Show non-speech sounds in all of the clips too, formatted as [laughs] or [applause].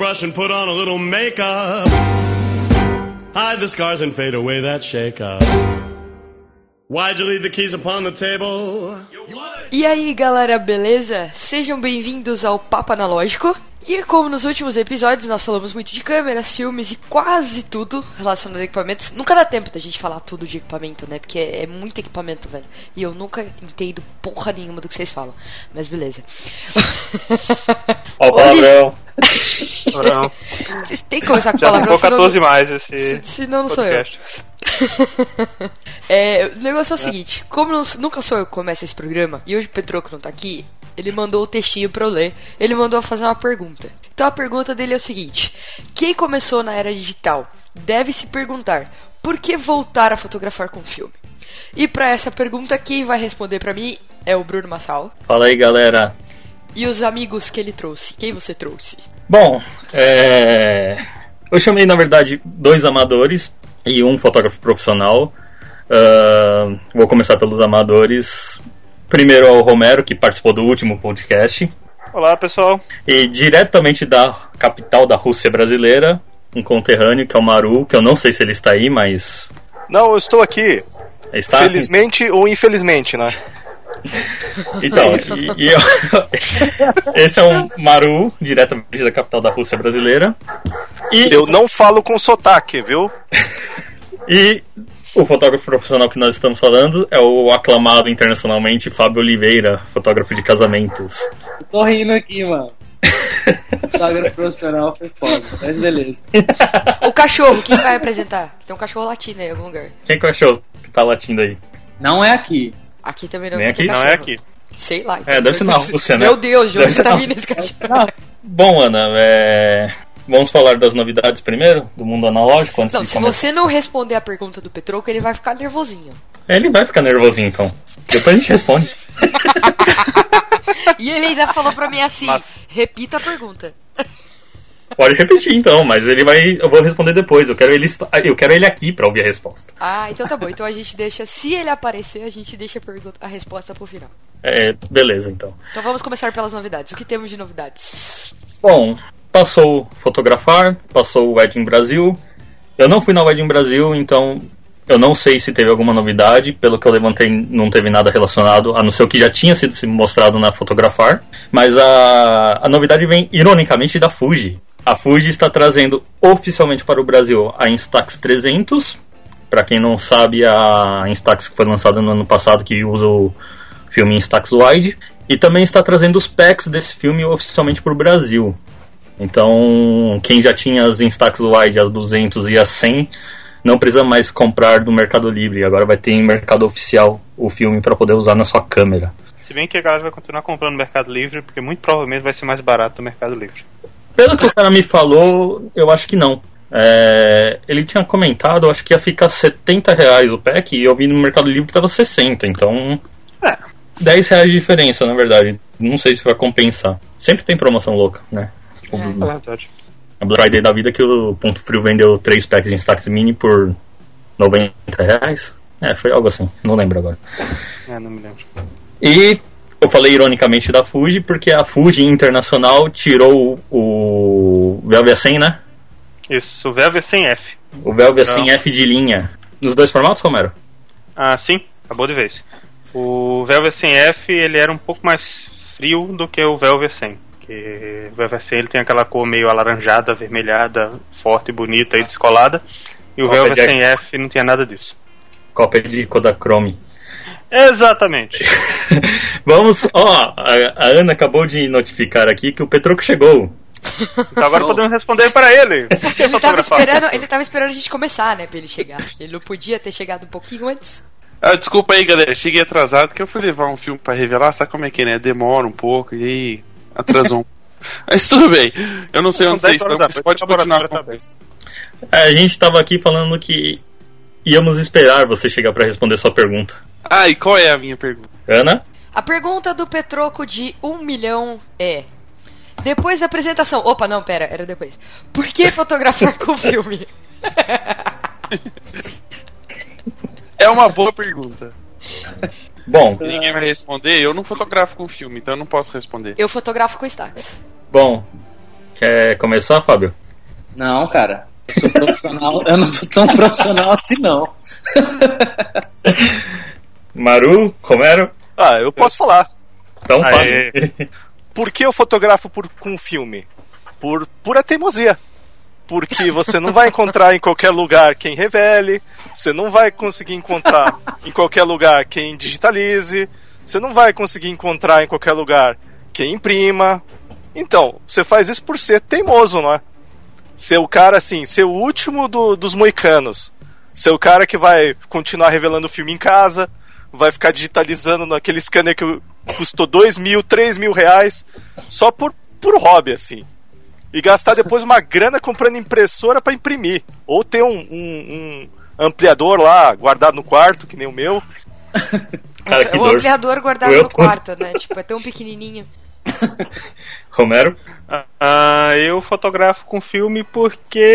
brush and put on a little makeup, hide the scars and fade away that shake up. Why'd you leave the keys upon the table? E aí galera, beleza? Sejam bem-vindos ao Papo Analógico. E como nos últimos episódios nós falamos muito de câmeras, filmes e quase tudo relacionado a equipamentos, nunca dá tempo da gente falar tudo de equipamento, né? Porque é, é muito equipamento, velho. E eu nunca entendo porra nenhuma do que vocês falam. Mas beleza. Ó o palavrão. Não. Vocês têm que começar com Já palavrão, ficou 14 mais esse se- senão não sou eu. [laughs] É, o negócio é o seguinte, como não- nunca sou eu que começo esse programa, e hoje o Petroco não tá aqui, ele mandou o textinho pra eu ler, ele mandou fazer uma pergunta. Então a pergunta dele é o seguinte, quem começou na era digital deve se perguntar, por que voltar a fotografar com filme? E pra essa pergunta, quem vai responder pra mim é o Bruno Massal. Fala aí, galera. E os amigos que ele trouxe, quem você trouxe? Bom, é... eu chamei, na verdade, dois amadores e um fotógrafo profissional. Ah, vou começar pelos amadores. Primeiro é o Romero, que participou do último podcast. Olá, pessoal. E diretamente da capital da Rússia brasileira, um conterrâneo, que é o Maru, que eu não sei se ele está aí, mas... Não, eu estou aqui. Está? Felizmente ou infelizmente, né? [laughs] Então, e, e eu- [laughs] esse é o Maru, diretamente da capital da Rússia brasileira. E, Eu não falo com sotaque, viu? [laughs] e o fotógrafo profissional que nós estamos falando é o aclamado internacionalmente Fábio Oliveira, fotógrafo de casamentos. Tô rindo aqui, mano. Fotógrafo profissional foi foda, mas beleza. [laughs] O cachorro, quem vai apresentar? Tem um cachorro latino aí em algum lugar. Quem que achou que tá latindo aí? Não é aqui. Aqui também não Nem tem aqui? Não cachorro. é aqui. Sei lá. É, deve ser na Rússia, né? Meu Deus, ser está na vindo esse cachorro? Não, Bom, Ana, é... vamos falar das novidades primeiro, do mundo analógico, antes Não, de se começar. você não responder a pergunta do Petroco, ele vai ficar nervosinho. Ele vai ficar nervosinho, então. Depois a gente responde. [laughs] E ele ainda falou pra mim assim: Mas- repita a pergunta. Pode repetir, então, mas ele vai... Eu vou responder depois. Eu quero ele, eu quero ele aqui pra ouvir a resposta. Ah, então tá bom. Então a gente deixa, se ele aparecer, a gente deixa a, pergunta, a resposta pro final. É, beleza, então. Então vamos começar pelas novidades. O que temos de novidades? Bom, passou fotografar, passou o Wedding Brasil. Eu não fui na Wedding Brasil, então eu não sei se teve alguma novidade. Pelo que eu levantei, não teve nada relacionado, a não ser o que já tinha sido mostrado na fotografar. Mas a, a novidade vem, ironicamente, da Fuji. A Fuji está trazendo oficialmente para o Brasil a Instax 300. Para quem não sabe, a Instax que foi lançada no ano passado, que usa o filme Instax Wide. E também está trazendo os packs desse filme oficialmente para o Brasil. Então, quem já tinha as Instax Wide, as 200 e as 100, não precisa mais comprar do Mercado Livre. Agora vai ter em mercado oficial o filme para poder usar na sua câmera. Se bem que a galera vai continuar comprando no Mercado Livre, porque muito provavelmente vai ser mais barato do Mercado Livre. Pelo que o cara me falou, eu acho que não. É, ele tinha comentado, eu acho que ia ficar 70 reais o pack e eu vi no Mercado Livre que tava 60, então. É. 10 reais de diferença, na verdade. Não sei se vai compensar. Sempre tem promoção louca, né? É. É verdade. a Black Friday da vida que o Ponto Frio vendeu 3 packs de Instax Mini por 90 reais. É, foi algo assim, não lembro agora. É, não me lembro. E eu falei ironicamente da Fuji, porque a Fuji Internacional tirou o Velvia 100, né? Isso, o Velvet sem F. O Velvia Não. 100F de linha. Nos dois formatos, Romero? Ah, sim, acabou de vez. O Velvet 100F ele era um pouco mais frio do que o Velvet 100. Porque o Velvet 100 ele tem aquela cor meio alaranjada, avermelhada, forte, bonita e descolada. E o Cópia Velvet de- 100F não tinha nada disso. Cópia de Kodachrome. Exatamente. [laughs] Vamos, ó, a, a Ana acabou de notificar aqui que o Petroco chegou. Então agora podemos responder para ele. [laughs] Ele tava, fotografar? esperando, ele tava esperando a gente começar, né, pra ele chegar. Ele não podia ter chegado um pouquinho antes. Ah, desculpa aí, galera. Cheguei atrasado que eu fui levar um filme pra revelar. Sabe como é que é, né? Demora um pouco e aí atrasou um. Mas tudo bem. Eu não sei onde vocês 10 horas estão, mas pode continuar tá a. É, gente tava aqui falando que íamos esperar você chegar pra responder sua pergunta. Ah, e qual é a minha pergunta? Ana? A pergunta do Petroco de um milhão é: Depois da apresentação. Opa, não, pera, era depois. Por que [laughs] fotografar com filme? É uma boa pergunta. [laughs] Bom, Ninguém vai responder. Eu não fotografo com filme, então eu não posso responder. Eu fotografo com Stax. bom. Quer começar, Fábio? Não, cara. Eu sou profissional. eu não sou tão profissional assim, não. [laughs] Maru, Romero? Ah, eu posso falar. Então Aê. fale. Por que eu fotografo por, com filme? Por pura teimosia. Porque você não vai encontrar em qualquer lugar quem revele, você não vai conseguir encontrar em qualquer lugar quem digitalize, você não vai conseguir encontrar em qualquer lugar quem imprima. Então, você faz isso por ser teimoso, não é? Ser o cara assim, ser o último do- dos moicanos. Ser o cara que vai continuar revelando o filme em casa, vai ficar digitalizando naquele scanner que custou dois mil, três mil reais, só por, por hobby, assim. E gastar depois uma grana comprando impressora para imprimir. Ou ter um, um- um ampliador lá guardado no quarto, que nem o meu. [laughs] Cara, que o dor. ampliador guardado Eu no tô- quarto, né? Tipo, é tão pequenininho. [laughs] Romero? Ah, eu fotografo com filme porque.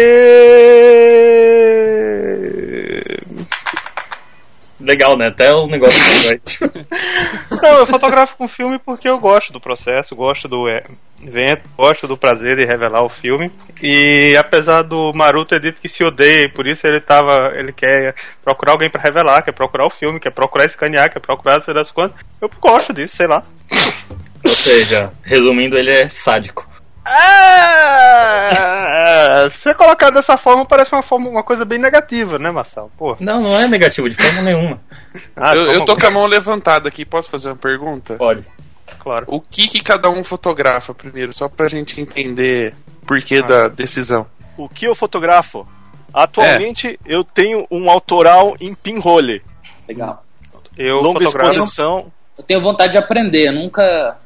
Legal, né? Até o negócio [laughs] Não, eu fotografo com filme porque eu gosto do processo, gosto do é, evento, gosto do prazer de revelar o filme. E apesar do Maru ter dito que se odeia, e por isso ele tava. ele quer procurar alguém pra revelar, quer procurar o filme, quer procurar escanear, quer procurar sei das quantas. Eu gosto disso, sei lá. Ou seja, resumindo, ele é sádico. É, se colocar dessa forma, parece uma, forma, uma coisa bem negativa, né, Marcelo? Pô. Não, não é negativo de forma nenhuma. Ah, eu, eu vamos- tô com a mão levantada aqui, posso fazer uma pergunta? Pode. Claro. O que, que cada um fotografa primeiro, só pra gente entender por que da decisão. O que eu fotografo? Atualmente eu tenho um autoral em pinhole. Legal. Eu longa fotografo. exposição. Eu tenho vontade de aprender. Eu nunca,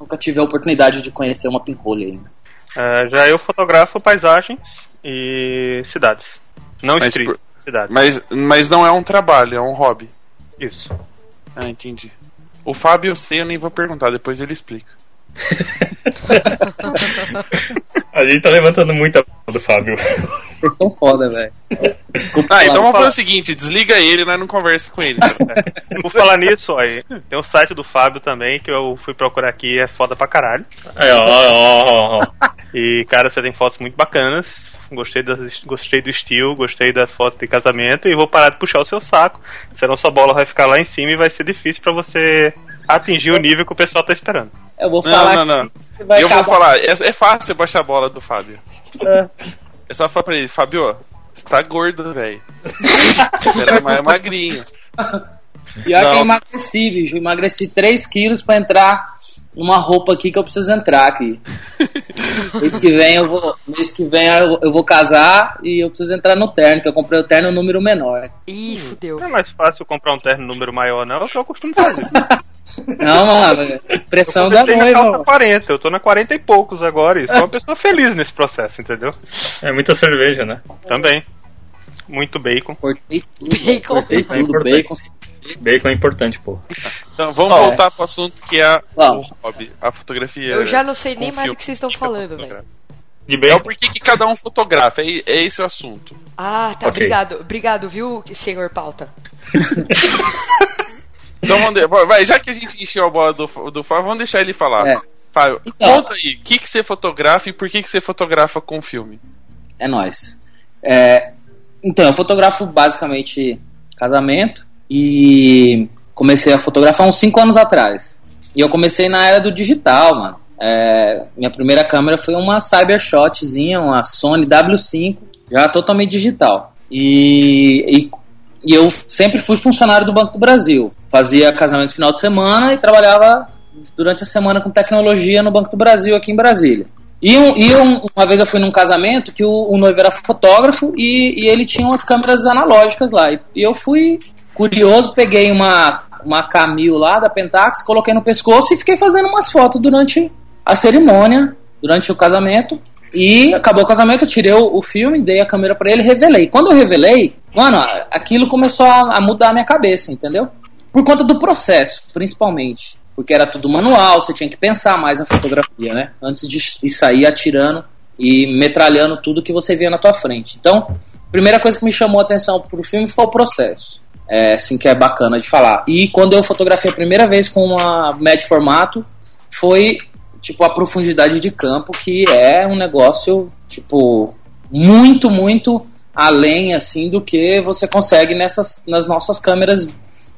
nunca tive a oportunidade de conhecer uma pinhole ainda. É, já eu fotografo paisagens e cidades. Não Mas street, por- cidades. Mas, mas não é um trabalho, é um hobby. Isso. Ah, entendi. O Fábio eu sei, eu nem vou perguntar, depois ele explica. A gente tá levantando muita p do Fábio. Vocês estão foda, velho. Desculpa. Ah, falar. então vamos fazer o seguinte, desliga ele, nós não conversa com ele. [laughs] Por falar nisso, ó, aí, tem o site do Fábio também, que eu fui procurar aqui, é foda pra caralho. Aí, ó, ó, ó, ó. E, cara, você tem fotos muito bacanas. Gostei, das, gostei do estilo, gostei das fotos de casamento e vou parar de puxar o seu saco. Senão sua bola vai ficar lá em cima e vai ser difícil pra você atingir o nível que o pessoal tá esperando. Eu vou Não, falar não, não. que vai Eu vou acabar. falar, é, é fácil baixar a bola do Fábio. É só falar pra ele, Fábio, você tá gordo, velho. [laughs] Você era mais magrinho. Pior que Não. eu emagreci, bicho. Eu emagreci 3 quilos pra entrar numa roupa aqui que eu preciso entrar aqui. [laughs] mês que vem eu vou. Mês que vem eu, eu vou casar e eu preciso entrar no terno, que eu comprei o terno número menor. Ih, fudeu. Não é mais fácil comprar um terno número maior, não, é o que eu costumo fazer. [laughs] Não, mano, pressão Eu da noiva. calça mano. 40, eu tô na 40 e poucos agora, e sou uma [laughs] pessoa feliz nesse processo, entendeu? É muita cerveja, né? Também. Muito bacon. Cortei tudo. Bacon. Cortei É tudo, importante. bacon. Bacon é importante, pô. Então vamos É. voltar pro assunto que é Vamos. o hobby, a fotografia. Eu já não sei nem mais do que vocês estão falando, velho. De É o bacon. porquê que cada um fotografa, é, é esse o assunto. Ah, tá, Ok. obrigado. Obrigado, viu, senhor pauta? [laughs] Então vamos de... vai, já que a gente encheu a bola do, do Fábio, vamos deixar ele falar. É. Fábio, Então. conta aí, o que, que você fotografa e por que, que você fotografa com filme? É nóis. É, então, eu fotografo basicamente casamento e comecei a fotografar uns 5 anos atrás. E eu comecei na era do digital, mano. É, minha primeira câmera foi uma Cybershotzinha, uma Sony W5, já totalmente digital. E, e, e eu sempre fui funcionário do Banco do Brasil. Fazia casamento final de semana e trabalhava durante a semana com tecnologia no Banco do Brasil aqui em Brasília. E, um- e um- uma vez eu fui num casamento que o, o noivo era fotógrafo e, e ele tinha umas câmeras analógicas lá. E, eu fui curioso, peguei uma, uma Camil lá da Pentax, coloquei no pescoço e fiquei fazendo umas fotos durante a cerimônia, durante o casamento. E acabou o casamento, eu tirei o, o filme, dei a câmera pra ele revelei. Quando eu revelei, mano, aquilo começou a, a mudar a minha cabeça, entendeu? Por conta do processo, principalmente. Porque era tudo manual, você tinha que pensar mais na fotografia, né? Antes de, sair atirando e metralhando tudo que você via na tua frente. Então, a primeira coisa que me chamou a atenção pro filme foi o processo. é, assim que é bacana de falar. E quando eu fotografei a primeira vez com uma médio formato, foi tipo a profundidade de campo que é um negócio tipo muito muito além assim do que você consegue nessas nas nossas câmeras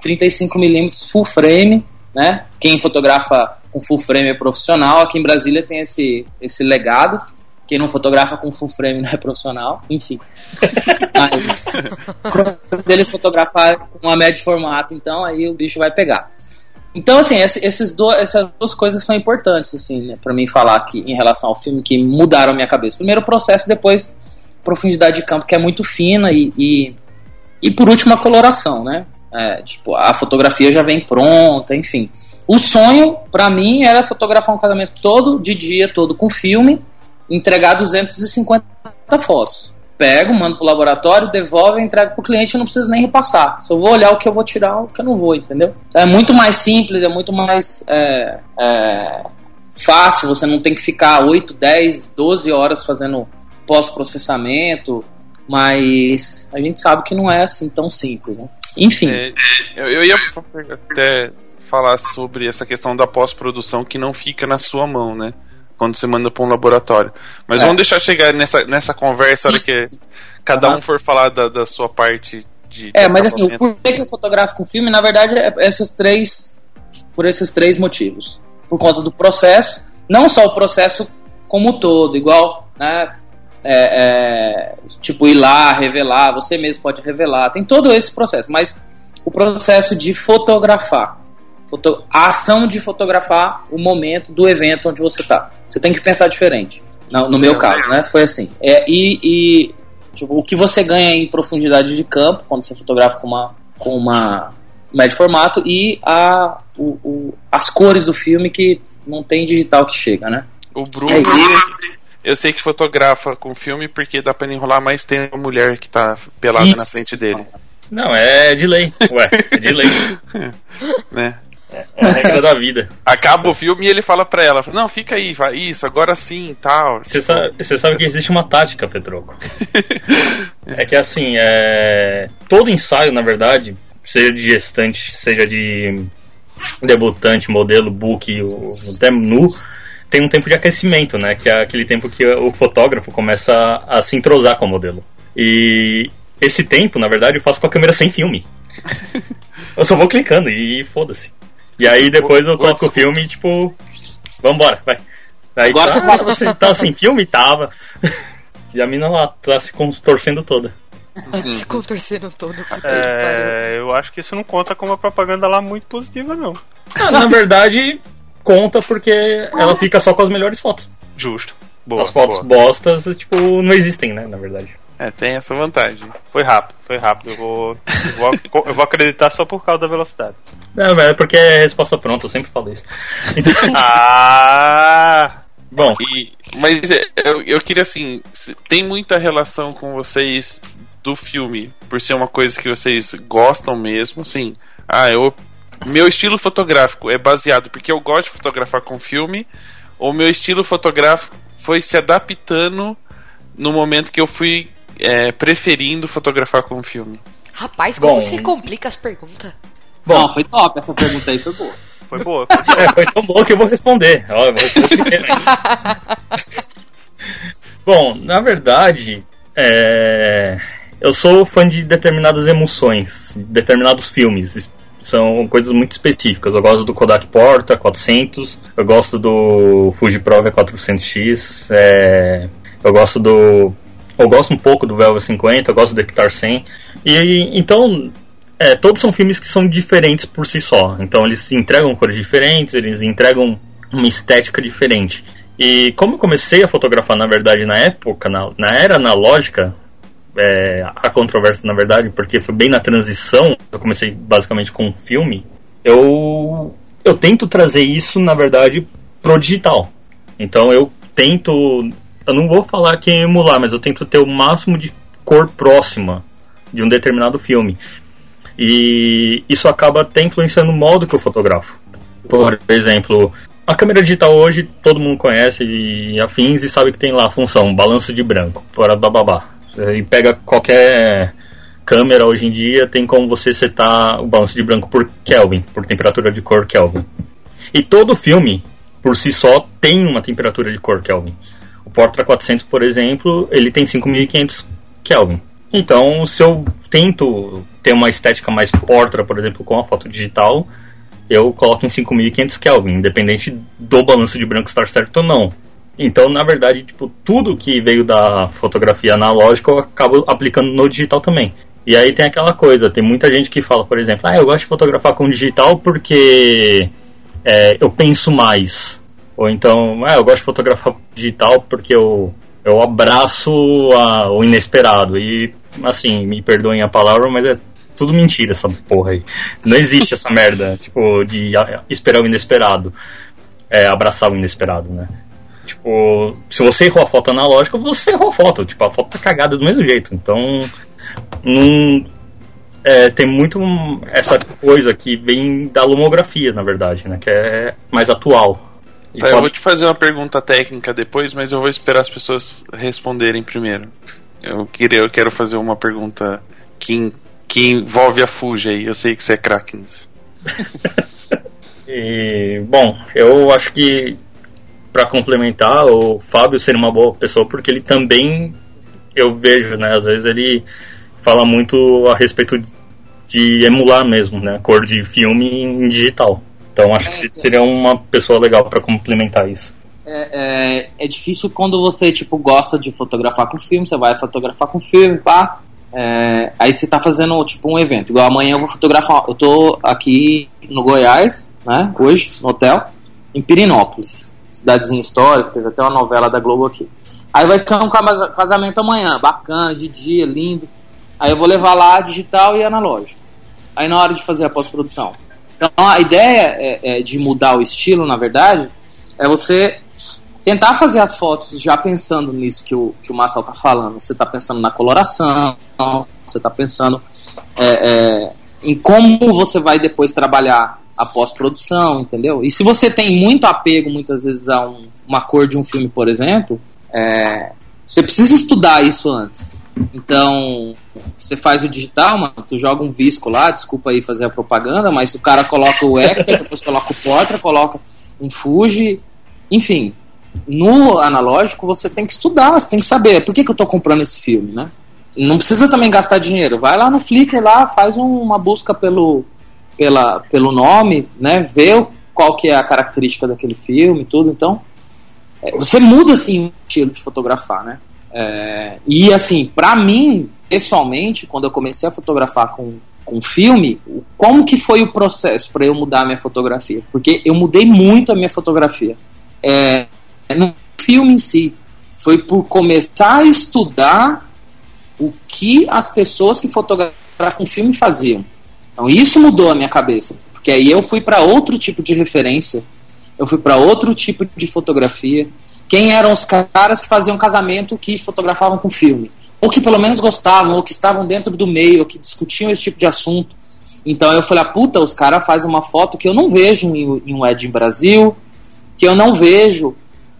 35 mm full frame, né? Quem fotografa com full frame é profissional. Aqui em Brasília tem esse esse legado. Quem não fotografa com full frame não é profissional, enfim. [laughs] Mas, quando ele fotografar com uma média formato, então aí o bicho vai pegar. Então, assim, esses do, essas duas coisas são importantes, assim, né, para mim falar aqui em relação ao filme que mudaram a minha cabeça. Primeiro o processo, depois profundidade de campo, que é muito fina, e, e, e por último a coloração, né? É, tipo, a fotografia já vem pronta, enfim. O sonho, para mim, era fotografar um casamento todo, de dia todo, com filme, entregar 250 fotos pego, mando pro laboratório, devolvo entrego pro cliente, eu não preciso nem repassar. Só vou olhar o que eu vou tirar, o que eu não vou, entendeu? É muito mais simples, é muito mais é, é, fácil, você não tem que ficar 8, 10, 12 horas fazendo pós-processamento, mas a gente sabe que não é assim tão simples, né? Enfim. É, eu ia até falar sobre essa questão da pós-produção que não fica na sua mão, né? quando você manda para um laboratório. Mas é. vamos deixar chegar nessa, nessa conversa, hora que cada uhum. um for falar da, da sua parte de. É, mas assim, o porquê que eu fotografo com filme, na verdade, é esses três. Por esses três motivos. Por conta do processo, não só o processo como todo, igual, né? É, é, tipo, ir lá, revelar, você mesmo pode revelar, tem todo esse processo, mas o processo de fotografar foto, a ação de fotografar o momento do evento onde você está. Você tem que pensar diferente. No, no meu caso, né? Foi assim. É, e, e tipo, o que você ganha em profundidade de campo quando você fotografa com uma, com uma médio formato e a, o, o, as cores do filme que não tem digital que chega, né? O Bruno, é eu sei que fotografa com filme porque dá pra enrolar mais tempo a mulher que tá pelada isso. na frente dele. Não, é de lei. Ué, é de lei. [laughs] né? É, é a regra da vida. Acaba o filme e ele fala pra ela: Não, fica aí, vai, isso, agora sim tal. Você sabe, você sabe que existe uma tática, Petroco. [laughs] é que assim, é... todo ensaio, na verdade, seja de gestante, seja de debutante, modelo, book, até nu, tem um tempo de aquecimento, né? Que é aquele tempo que o fotógrafo começa a, a se entrosar com o modelo. E esse tempo, na verdade, eu faço com a câmera sem filme. [laughs] Eu só vou clicando e foda-se. E aí depois eu coloco o filme e tipo. Vambora, vai. Aí Agora tá, você tava tá sem filme? Tava. [laughs] E a mina lá tá se contorcendo toda. se contorcendo toda. É, eu acho que isso não conta como uma propaganda lá muito positiva, não. Ah, na verdade, conta porque ela fica só com as melhores fotos. Justo. Boa, as fotos boa. bostas, tipo, não existem, né, na verdade. É, tem essa vantagem. Foi rápido, foi rápido. Eu vou, eu vou, eu vou acreditar só por causa da velocidade. Não, é porque é resposta pronta, eu sempre falo isso. [laughs] Então... ah! Bom, e, mas é, eu, eu queria assim, tem muita relação com vocês do filme, por ser uma coisa que vocês gostam mesmo, sim. Ah, eu meu estilo fotográfico é baseado porque eu gosto de fotografar com filme, ou meu estilo fotográfico foi se adaptando no momento que eu fui é, preferindo fotografar com filme? Rapaz, como Bom, você complica as perguntas? Bom, Não, foi top essa pergunta aí, foi boa. Foi boa. [laughs] Foi, boa. É, foi tão boa que eu vou responder. [laughs] Bom, na verdade, é... eu sou fã de determinadas emoções, determinados filmes. São coisas muito específicas. Eu gosto do Kodak Porta 400, eu gosto do Fuji Pro V400X, é... eu gosto do eu gosto um pouco do Velvet 50, eu gosto do Hectar 100. E então, é, todos são filmes que são diferentes por si só. Então eles entregam cores diferentes, eles entregam uma estética diferente. E como eu comecei a fotografar, na verdade, na época, na, na era analógica, é, a controvérsia, na verdade, porque foi bem na transição, eu comecei basicamente com filme, eu, eu tento trazer isso, na verdade, pro digital. Então eu tento eu não vou falar que emular, mas eu tento ter o máximo de cor próxima de um determinado filme. E isso acaba até influenciando o modo que eu fotografo. Por exemplo, a câmera digital hoje todo mundo conhece e afins e sabe que tem lá a função balanço de branco, para bababá. E pega qualquer câmera hoje em dia tem como você setar o balanço de branco por Kelvin, por temperatura de cor Kelvin. E todo filme, por si só, tem uma temperatura de cor Kelvin. O Portra 400, por exemplo, ele tem 5500 Kelvin. Então, se eu tento ter uma estética mais Portra, por exemplo, com a foto digital, eu coloco em 5500 Kelvin, independente do balanço de branco estar certo ou não. Então, na verdade, tipo, tudo que veio da fotografia analógica eu acabo aplicando no digital também. E aí tem aquela coisa, tem muita gente que fala, por exemplo, ah, eu gosto de fotografar com digital porque é, eu penso mais. Ou então, ah, eu gosto de fotografar digital porque eu, eu abraço a, o inesperado. E, assim, me perdoem a palavra, mas é tudo mentira essa porra aí. Não existe essa merda, [laughs] tipo, de esperar o inesperado. É, abraçar o inesperado, né? Tipo, se você errou a foto analógica, você errou a foto. Tipo, a foto tá cagada do mesmo jeito. Então, não. É, tem muito essa coisa que vem da lomografia, na verdade, né? Que é mais atual. Tá, pode... Eu vou te fazer uma pergunta técnica depois, mas eu vou esperar as pessoas responderem primeiro. Eu, queria, eu quero fazer uma pergunta que, que envolve a Fuji aí. Eu sei que você é Krakens. [laughs] e, bom, eu acho que para complementar, o Fábio seria uma boa pessoa porque ele também eu vejo, né? Às vezes ele fala muito a respeito de emular mesmo, né? Cor de filme em digital. Então acho que é, seria uma pessoa legal para complementar isso. É, é, é, difícil quando você tipo gosta de fotografar com filme, você vai fotografar com filme, pá. É, aí você tá fazendo tipo um evento. Igual amanhã eu vou fotografar. Eu tô aqui no Goiás, né? Hoje, no hotel, em Pirinópolis cidadezinha histórica, teve até uma novela da Globo aqui. Aí vai ter um casamento amanhã, bacana, de dia, lindo. Aí eu vou levar lá digital e analógico. Aí na hora de fazer a pós-produção. Então a ideia é, é de mudar o estilo, na verdade, é você tentar fazer as fotos já pensando nisso que o, que o Marcel tá falando. Você tá pensando na coloração, você tá pensando é, é, em como você vai depois trabalhar a pós-produção, entendeu? E se você tem muito apego, muitas vezes, a um, uma cor de um filme, por exemplo, é, você precisa estudar isso antes. Então, você faz o digital, mano, tu joga um visco lá, desculpa aí fazer a propaganda, mas o cara coloca o Hector, [laughs] depois coloca o Portra, coloca um Fuji, enfim. No analógico, você tem que estudar, você tem que saber por que, que eu tô comprando esse filme, né? Não precisa também gastar dinheiro. Vai lá no Flickr lá, faz um, uma busca pelo pela, pelo nome, né? Ver qual que é a característica daquele filme, tudo. Então, é, você muda assim o estilo de fotografar, né? É, e assim, para mim, pessoalmente, quando eu comecei a fotografar com, com filme, como que foi o processo para eu mudar a minha fotografia? Porque eu mudei muito a minha fotografia. É, no filme em si, foi por começar a estudar o que as pessoas que fotografam filme faziam. Então isso mudou a minha cabeça, porque aí eu fui para outro tipo de referência, eu fui para outro tipo de fotografia. Quem eram os caras que faziam casamento que fotografavam com filme? Ou que pelo menos gostavam, ou que estavam dentro do meio, ou que discutiam esse tipo de assunto. Então eu falei, ah, puta, os caras fazem uma foto que eu não vejo em, em um Ed Brasil, que eu não vejo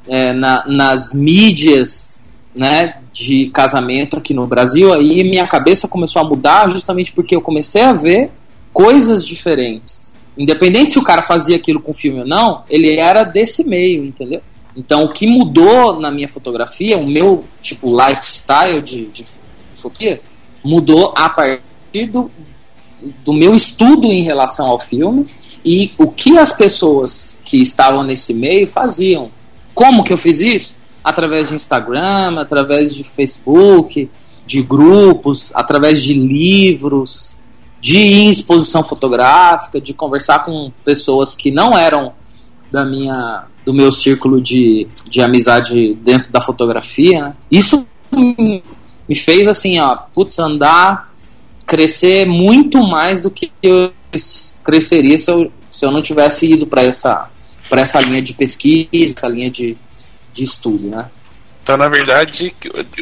é, na, nas mídias né, de casamento aqui no Brasil. Aí minha cabeça começou a mudar justamente porque eu comecei a ver coisas diferentes. Independente se o cara fazia aquilo com filme ou não, ele era desse meio, entendeu? Então o que mudou na minha fotografia, o meu tipo lifestyle de, de fotografia, mudou a partir do, do meu estudo em relação ao filme e o que as pessoas que estavam nesse meio faziam. Como que eu fiz isso? Através de Instagram, através de Facebook, de grupos, através de livros, de ir em exposição fotográfica, de conversar com pessoas que não eram da minha do meu círculo de, de amizade dentro da fotografia. Né? Isso me fez assim, ó, putz, andar, crescer muito mais do que eu cresceria se eu, se eu não tivesse ido para essa para essa linha de pesquisa, essa linha de, de estudo, né? Então, na verdade,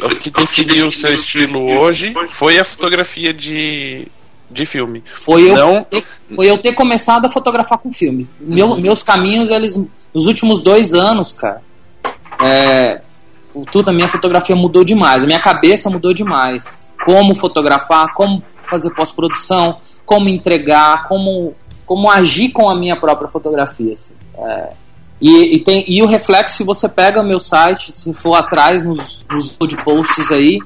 o que definiu o seu estilo hoje foi a fotografia de de filme. Foi eu, Não... ter, foi eu ter começado a fotografar com filme. Meu, uhum. Meus caminhos, eles, nos últimos dois anos, cara, é, tudo, a minha fotografia mudou demais, a minha cabeça mudou demais. Como fotografar, como fazer pós-produção, como entregar, como, como agir com a minha própria fotografia. Assim. É, e, e, tem, e o reflexo, se você pega meu site, se for atrás nos, nos posts aí,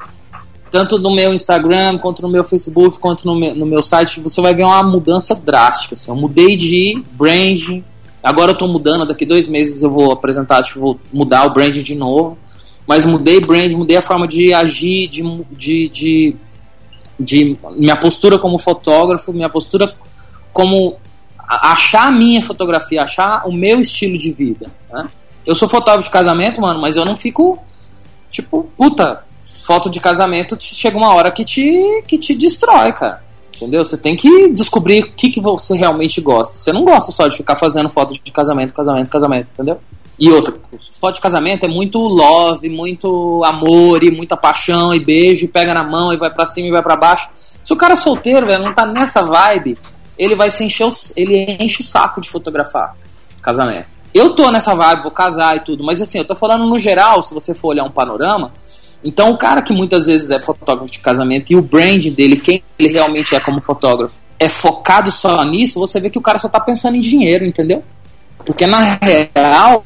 tanto no meu Instagram, quanto no meu Facebook, quanto no meu, no meu site, você vai ver uma mudança drástica. Assim. Eu mudei de branding, agora eu estou mudando, daqui dois meses eu vou apresentar, tipo, vou mudar o brand de novo. Mas mudei brand, mudei a forma de agir, de, de, de, de minha postura como fotógrafo, minha postura como achar a minha fotografia, achar o meu estilo de vida. Né? Eu sou fotógrafo de casamento, mano, mas eu não fico tipo, puta, foto de casamento chega uma hora que te, que te destrói, cara. Entendeu? Você tem que descobrir o que, que você realmente gosta. Você não gosta só de ficar fazendo foto de casamento, casamento, casamento, entendeu? E outra, foto de casamento é muito love, muito amor e muita paixão e beijo, e pega na mão e vai para cima e vai para baixo. Se o cara é solteiro, velho, não tá nessa vibe, ele vai se encher, o, ele enche o saco de fotografar casamento. Eu tô nessa vibe, vou casar e tudo, mas assim, eu tô falando no geral, se você for olhar um panorama. Então, o cara que muitas vezes é fotógrafo de casamento e o brand dele, quem ele realmente é como fotógrafo, é focado só nisso, você vê que o cara só tá pensando em dinheiro, entendeu? Porque na real,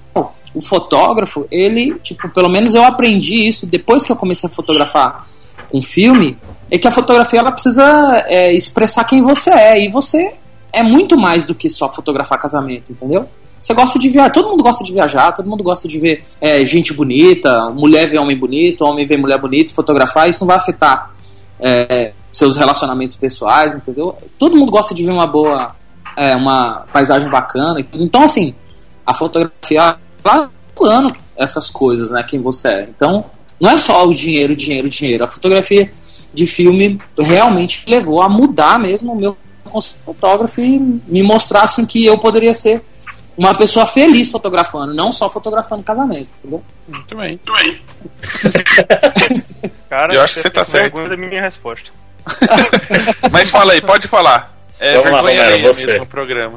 o fotógrafo, ele, tipo, pelo menos eu aprendi isso depois que eu comecei a fotografar com filme, é que a fotografia ela precisa é, expressar quem você é. E você é muito mais do que só fotografar casamento, entendeu? Você gosta de viajar, todo mundo gosta de viajar, todo mundo gosta de ver é, gente bonita, mulher vê homem bonito, homem vê mulher bonita, fotografar, isso não vai afetar é, seus relacionamentos pessoais, entendeu? Todo mundo gosta de ver uma boa, é, uma paisagem bacana. Então, assim, a fotografia lá plano essas coisas, né? Quem você é. Então, não é só o dinheiro, dinheiro, dinheiro. A fotografia de filme realmente levou a mudar mesmo o meu fotógrafo e me mostrar assim, que eu poderia ser uma pessoa feliz fotografando, não só fotografando casamento, entendeu? Muito bem. Muito bem. [laughs] Cara, eu acho que você tá certo. da minha resposta. [laughs] Mas fala aí, pode falar. É vamos lá, Romero, você. mesmo programa.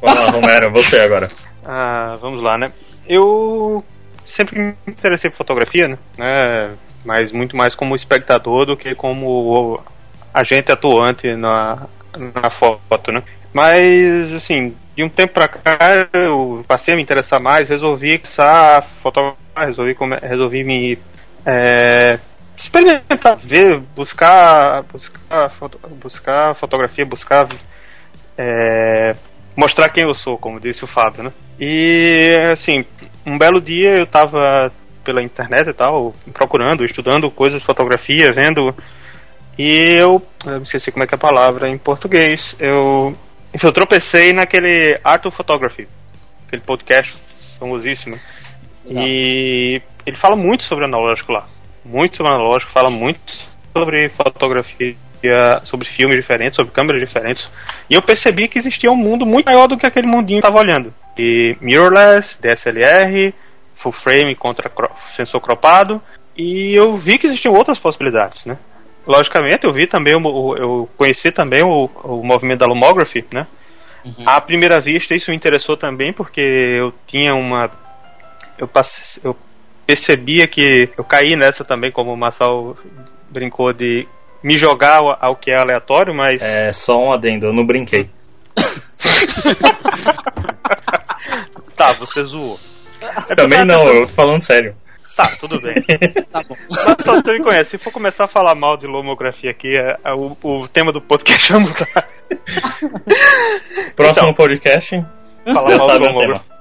Vamos lá, Romero, você agora. [laughs] Ah, vamos lá, né? Eu sempre me interessei por fotografia, né? É, mas muito mais como espectador do que como agente atuante na, na foto, né? Mas, assim, de um tempo pra cá eu passei a me interessar mais, resolvi começar a fotografar, resolvi, resolvi me é, experimentar, ver, buscar, buscar, buscar fotografia, buscar é, mostrar quem eu sou, como disse o Fábio, né? E, assim, um belo dia eu tava pela internet e tal, procurando, estudando coisas de fotografia, vendo. E eu, eu esqueci como é que é a palavra em português. Eu, eu tropecei naquele Art of Photography, aquele podcast famosíssimo. Legal. E ele fala muito sobre analógico lá. Muito sobre analógico, fala muito sobre fotografia, sobre filmes diferentes, sobre câmeras diferentes. E eu percebi que existia um mundo muito maior do que aquele mundinho que eu estava olhando. E mirrorless, DSLR, full frame contra sensor cropado, e eu vi que existiam outras possibilidades, né? Logicamente, eu vi também, o, eu conheci também o, o movimento da Lomography, né? Uhum. À primeira vista, isso me interessou também, porque eu tinha uma. Eu, passe, eu percebia que eu caí nessa também, como o Massal brincou de me jogar ao, ao que é aleatório, mas. É, só um adendo, eu não brinquei. [laughs] tá, você zoou. É Também não, eu tô falando sério. Tá, tudo bem. [laughs] tá bom. Mas só você me conhece. Se for começar a falar mal de lomografia aqui, é, é, o, o tema do podcast vai mudar. [laughs] Próximo então, podcast. Falar mal de lomografia.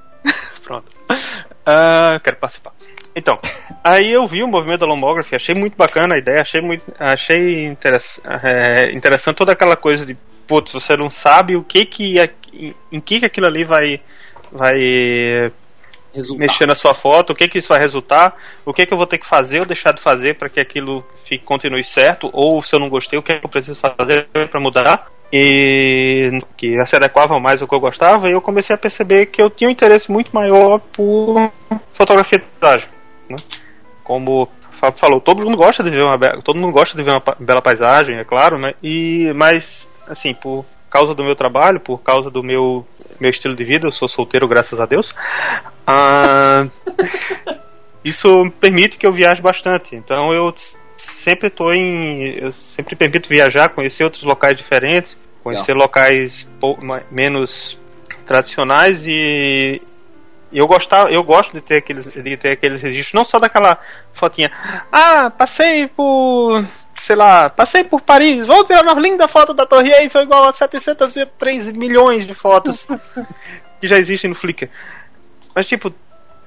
Pronto. Uh, quero participar. Então, aí eu vi o movimento da lomografia, achei muito bacana a ideia, achei muito, achei interess, é, interessante toda aquela coisa de, putz, você não sabe o que que, em que que aquilo ali vai, vai resultar. mexer na sua foto, o que que isso vai resultar, o que que eu vou ter que fazer ou deixar de fazer para que aquilo fique, continue certo, ou se eu não gostei, o que, que eu preciso fazer para mudar e que se adequava mais ao que eu gostava, e eu comecei a perceber que eu tinha um interesse muito maior por fotografia de paisagem. Né? Como falou, todo mundo gosta de ver uma todo mundo gosta de ver uma bela paisagem, é claro, né? E mas assim, por causa do meu trabalho, por causa do meu meu estilo de vida, eu sou solteiro, graças a Deus. Ah, [laughs] isso permite que eu viaje bastante. Então eu sempre tô em. Eu sempre permito viajar, conhecer outros locais diferentes, conhecer Legal. locais menos tradicionais e eu gostava, eu gosto de ter aqueles, de ter aqueles registros, não só daquela fotinha. Ah, passei por, sei lá, passei por Paris, vou tirar uma linda foto da Torre Eiffel igual a 703 milhões de fotos [laughs] que já existem no Flickr. Mas tipo,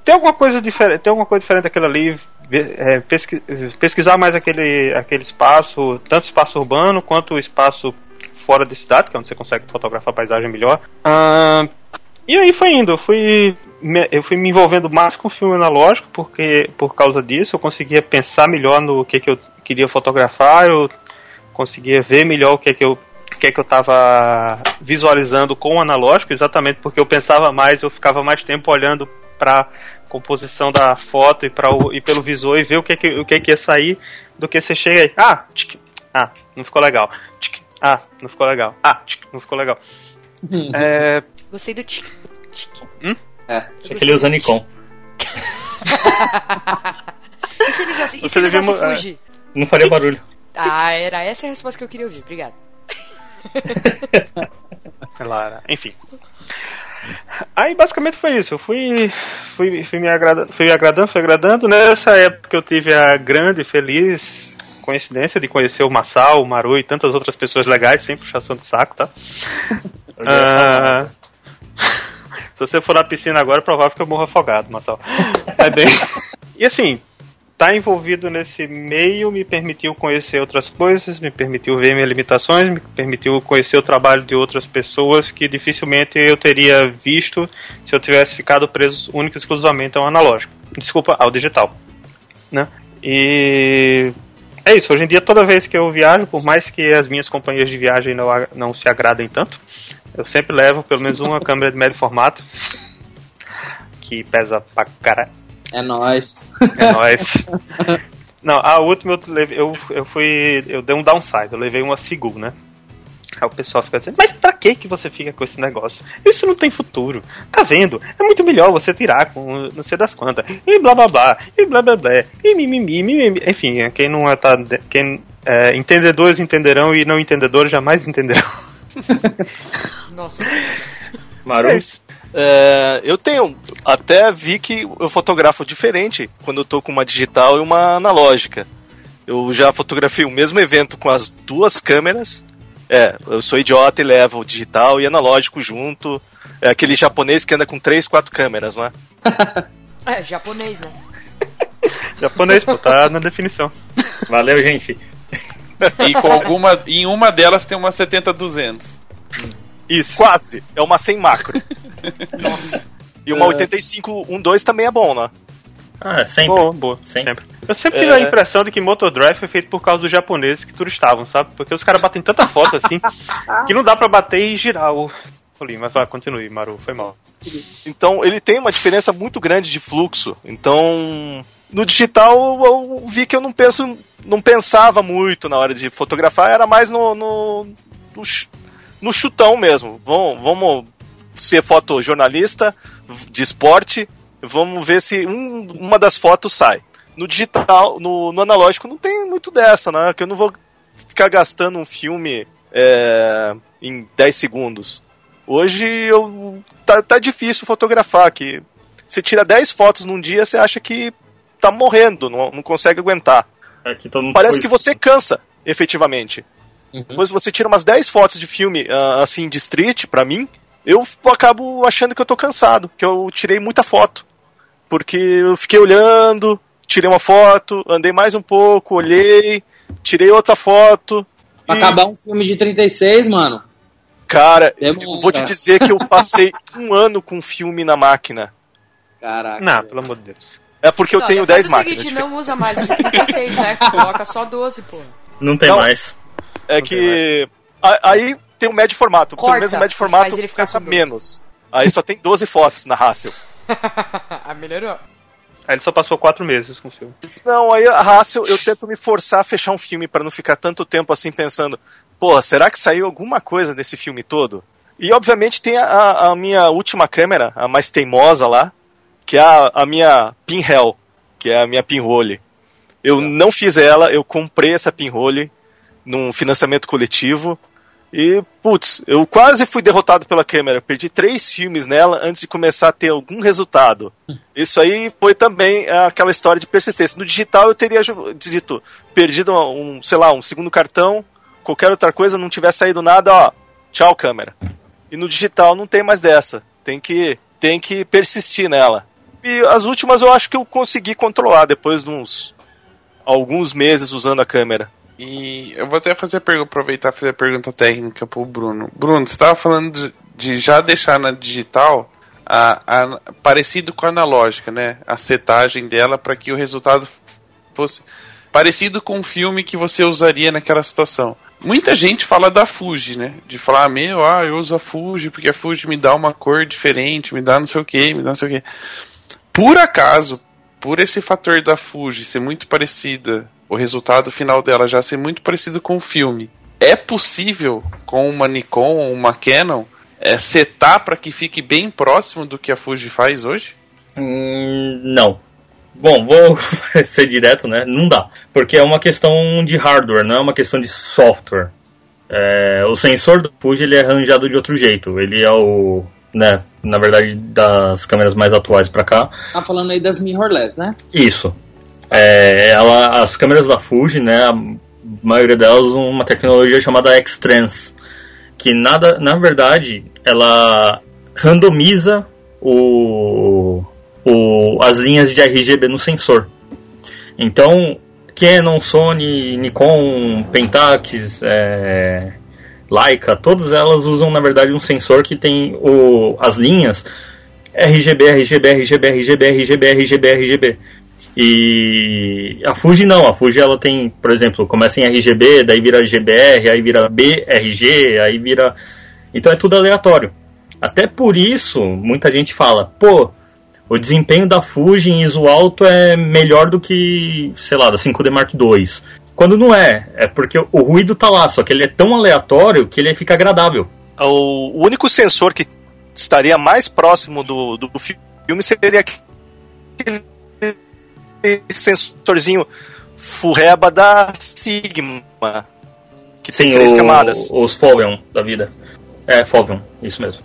tem alguma coisa diferente, tem alguma coisa diferente daquilo ali, é, pesqui, pesquisar mais aquele, aquele espaço, tanto espaço urbano quanto o espaço fora da cidade, que é onde você consegue fotografar a paisagem melhor. Uh, e aí foi indo, eu fui, me, eu fui me envolvendo mais com o filme analógico, porque por causa disso eu conseguia pensar melhor no que, que eu queria fotografar, eu conseguia ver melhor o que, que eu o que, que eu estava visualizando com o analógico, exatamente porque eu pensava mais, eu ficava mais tempo olhando para composição da foto e, pra, e pelo visor e ver o que, que, o que, que ia sair do que você chega aí. Ah, tchic, ah, não ficou legal. Tchic, ah, não ficou legal. Ah, tchic, não ficou legal. [laughs] é... Gostei do tic. tic. Hum? É. Achei que ele usa Nikon. [laughs] e se ele já, se, se, ele já se fugir? Não faria barulho. Ah, era essa a resposta que eu queria ouvir. Obrigado. [laughs] Claro. Enfim. Aí basicamente foi isso. Eu fui, fui, fui me agradando, fui agradando, fui agradando. Nessa época eu tive a grande feliz coincidência de conhecer o Massal, o Maru e tantas outras pessoas legais, sem puxação de saco, tá? [laughs] uh, [laughs] se você for na piscina agora, é provável que eu morra afogado, Massal. É bem. E assim, estar tá envolvido nesse meio me permitiu conhecer outras coisas, me permitiu ver minhas limitações, me permitiu conhecer o trabalho de outras pessoas que dificilmente eu teria visto se eu tivesse ficado preso único e exclusivamente ao analógico. Desculpa, ao digital. Né? E é isso, hoje em dia toda vez que eu viajo, por mais que as minhas companhias de viagem não, não se agradem tanto, eu sempre levo pelo menos uma [laughs] câmera de médio formato que pesa pra caralho é nóis. É nóis. [laughs] Não, a última eu, levei, eu, eu fui. Eu dei um downside, eu levei uma Sigul, né? Aí o pessoal fica dizendo, mas pra que que você fica com esse negócio? Isso não tem futuro. Tá vendo? É muito melhor você tirar com não sei das quantas. E blá blá blá. E blá blá blá. E mimimi, mimimi. Enfim, quem não é, tá. Quem, é, entendedores entenderão e não entendedores jamais entenderão. [laughs] Nossa. Maru? É isso. É, eu tenho. Até vi que eu fotografo diferente quando eu tô com uma digital e uma analógica. Eu já fotografei o mesmo evento com as duas câmeras. É, eu sou idiota e levo o digital e analógico junto. É aquele japonês que anda com três, quatro câmeras, não é? [laughs] é, japonês, né? [laughs] japonês, pô, tá na definição. Valeu, gente. E com alguma. Em uma delas tem uma 70-200. Isso. Quase. É uma sem macro. [laughs] Nossa. E uma é... 8512 também é bom, né? Ah, sempre. Boa, boa. Sempre. sempre. Eu sempre tive é... a impressão de que Motor Drive foi feito por causa dos japoneses que turistavam, sabe? Porque os caras batem tanta foto assim [laughs] que não dá para bater e girar o. Ali, mas vai, continue, Maru, foi mal. Então, ele tem uma diferença muito grande de fluxo. Então, no digital eu vi que eu não penso, não pensava muito na hora de fotografar, era mais no, no, no, no chutão mesmo. Vamos, vamos ser fotojornalista de esporte, vamos ver se um, uma das fotos sai. No digital, no, no, analógico não tem muito dessa, né? Que eu não vou ficar gastando um filme é, em 10 segundos. Hoje eu, tá, tá difícil fotografar que você tira 10 fotos num dia, você acha que tá morrendo, não, não consegue aguentar. É Parece que você cansa, efetivamente. Uhum. Depois você tira umas 10 fotos de filme, uh, assim, de street, pra mim, eu acabo achando que eu tô cansado, que eu tirei muita foto. Porque eu fiquei olhando, tirei uma foto, andei mais um pouco, olhei, tirei outra foto. Pra e... acabar um filme de 36, mano. Cara, eu vou te dizer que eu [laughs] passei um ano com filme na máquina. Caraca. Não, pelo amor de Deus. É porque eu não, tenho 10 máquinas. Seguinte, não usa mais de [laughs] 36, né? Coloca só 12, pô. Não tem não, mais. É não que. Aí tem um médio formato. Corta, Pelo menos o médio formato cansa menos. Aí só tem 12 fotos na Hassel. [laughs] ah, melhorou. Aí ele só passou quatro meses com o filme. Não, aí a Hassel, eu tento me forçar a fechar um filme para não ficar tanto tempo assim pensando, pô, será que saiu alguma coisa desse filme todo? E obviamente tem a, a minha última câmera, a mais teimosa lá, que é a, a minha pinhell, que é a minha pinhole. Eu não fiz ela, eu comprei essa pinhole num financiamento coletivo. E, putz, eu quase fui derrotado pela câmera. Perdi três filmes nela antes de começar a ter algum resultado. [laughs] Isso aí foi também aquela história de persistência. No digital eu teria dito, perdido um, sei lá, um segundo cartão, qualquer outra coisa, não tivesse saído nada, ó, tchau câmera. E no digital não tem mais dessa. Tem que, tem que persistir nela. E as últimas eu acho que eu consegui controlar depois de uns alguns meses usando a câmera. E eu vou até fazer aproveitar e fazer a pergunta técnica pro Bruno. Bruno, você estava falando de, de, já deixar na digital a, a, parecido com a analógica, né? A setagem dela para que o resultado fosse parecido com o filme que você usaria naquela situação. Muita gente fala da Fuji, né? De falar, meu, ah, eu uso a Fuji porque a Fuji me dá uma cor diferente, me dá não sei o que, me dá não sei o que. Por acaso, por esse fator da Fuji ser muito parecida, o resultado final dela já ser muito parecido com o filme, é possível com uma Nikon ou uma Canon é, setar para que fique bem próximo do que a Fuji faz hoje? Hum, não. Bom, vou [laughs] ser direto, né? Não dá. Porque é uma questão de hardware, não é uma questão de software. É, o sensor do Fuji ele é arranjado de outro jeito. Ele é o né? Na verdade, das câmeras mais atuais para cá. Tá falando aí das mirrorless, né? Isso. É, ela, as câmeras da Fuji, né? A maioria delas uma tecnologia chamada X-Trans, que nada, na verdade, ela randomiza o, o, as linhas de RGB no sensor. Então, Canon, Sony, Nikon, Pentax, é, Leica, todas elas usam na verdade um sensor que tem o, as linhas RGB, RGB, RGB, RGB, RGB, RGB, RGB. E a Fuji não, a Fuji ela tem, por exemplo, começa em RGB, daí vira GBR, aí vira BRG, aí vira. Então é tudo aleatório. Até por isso, muita gente fala, pô, o desempenho da Fuji em ISO alto é melhor do que, sei lá, da 5D Mark II. Quando não é, é porque o ruído tá lá, só que ele é tão aleatório que ele fica agradável. O único sensor que estaria mais próximo do, do filme seria aquele sensorzinho furreba da Sigma, que Sim, tem três o, camadas. Os Foveon da vida. É, Foveon, isso mesmo.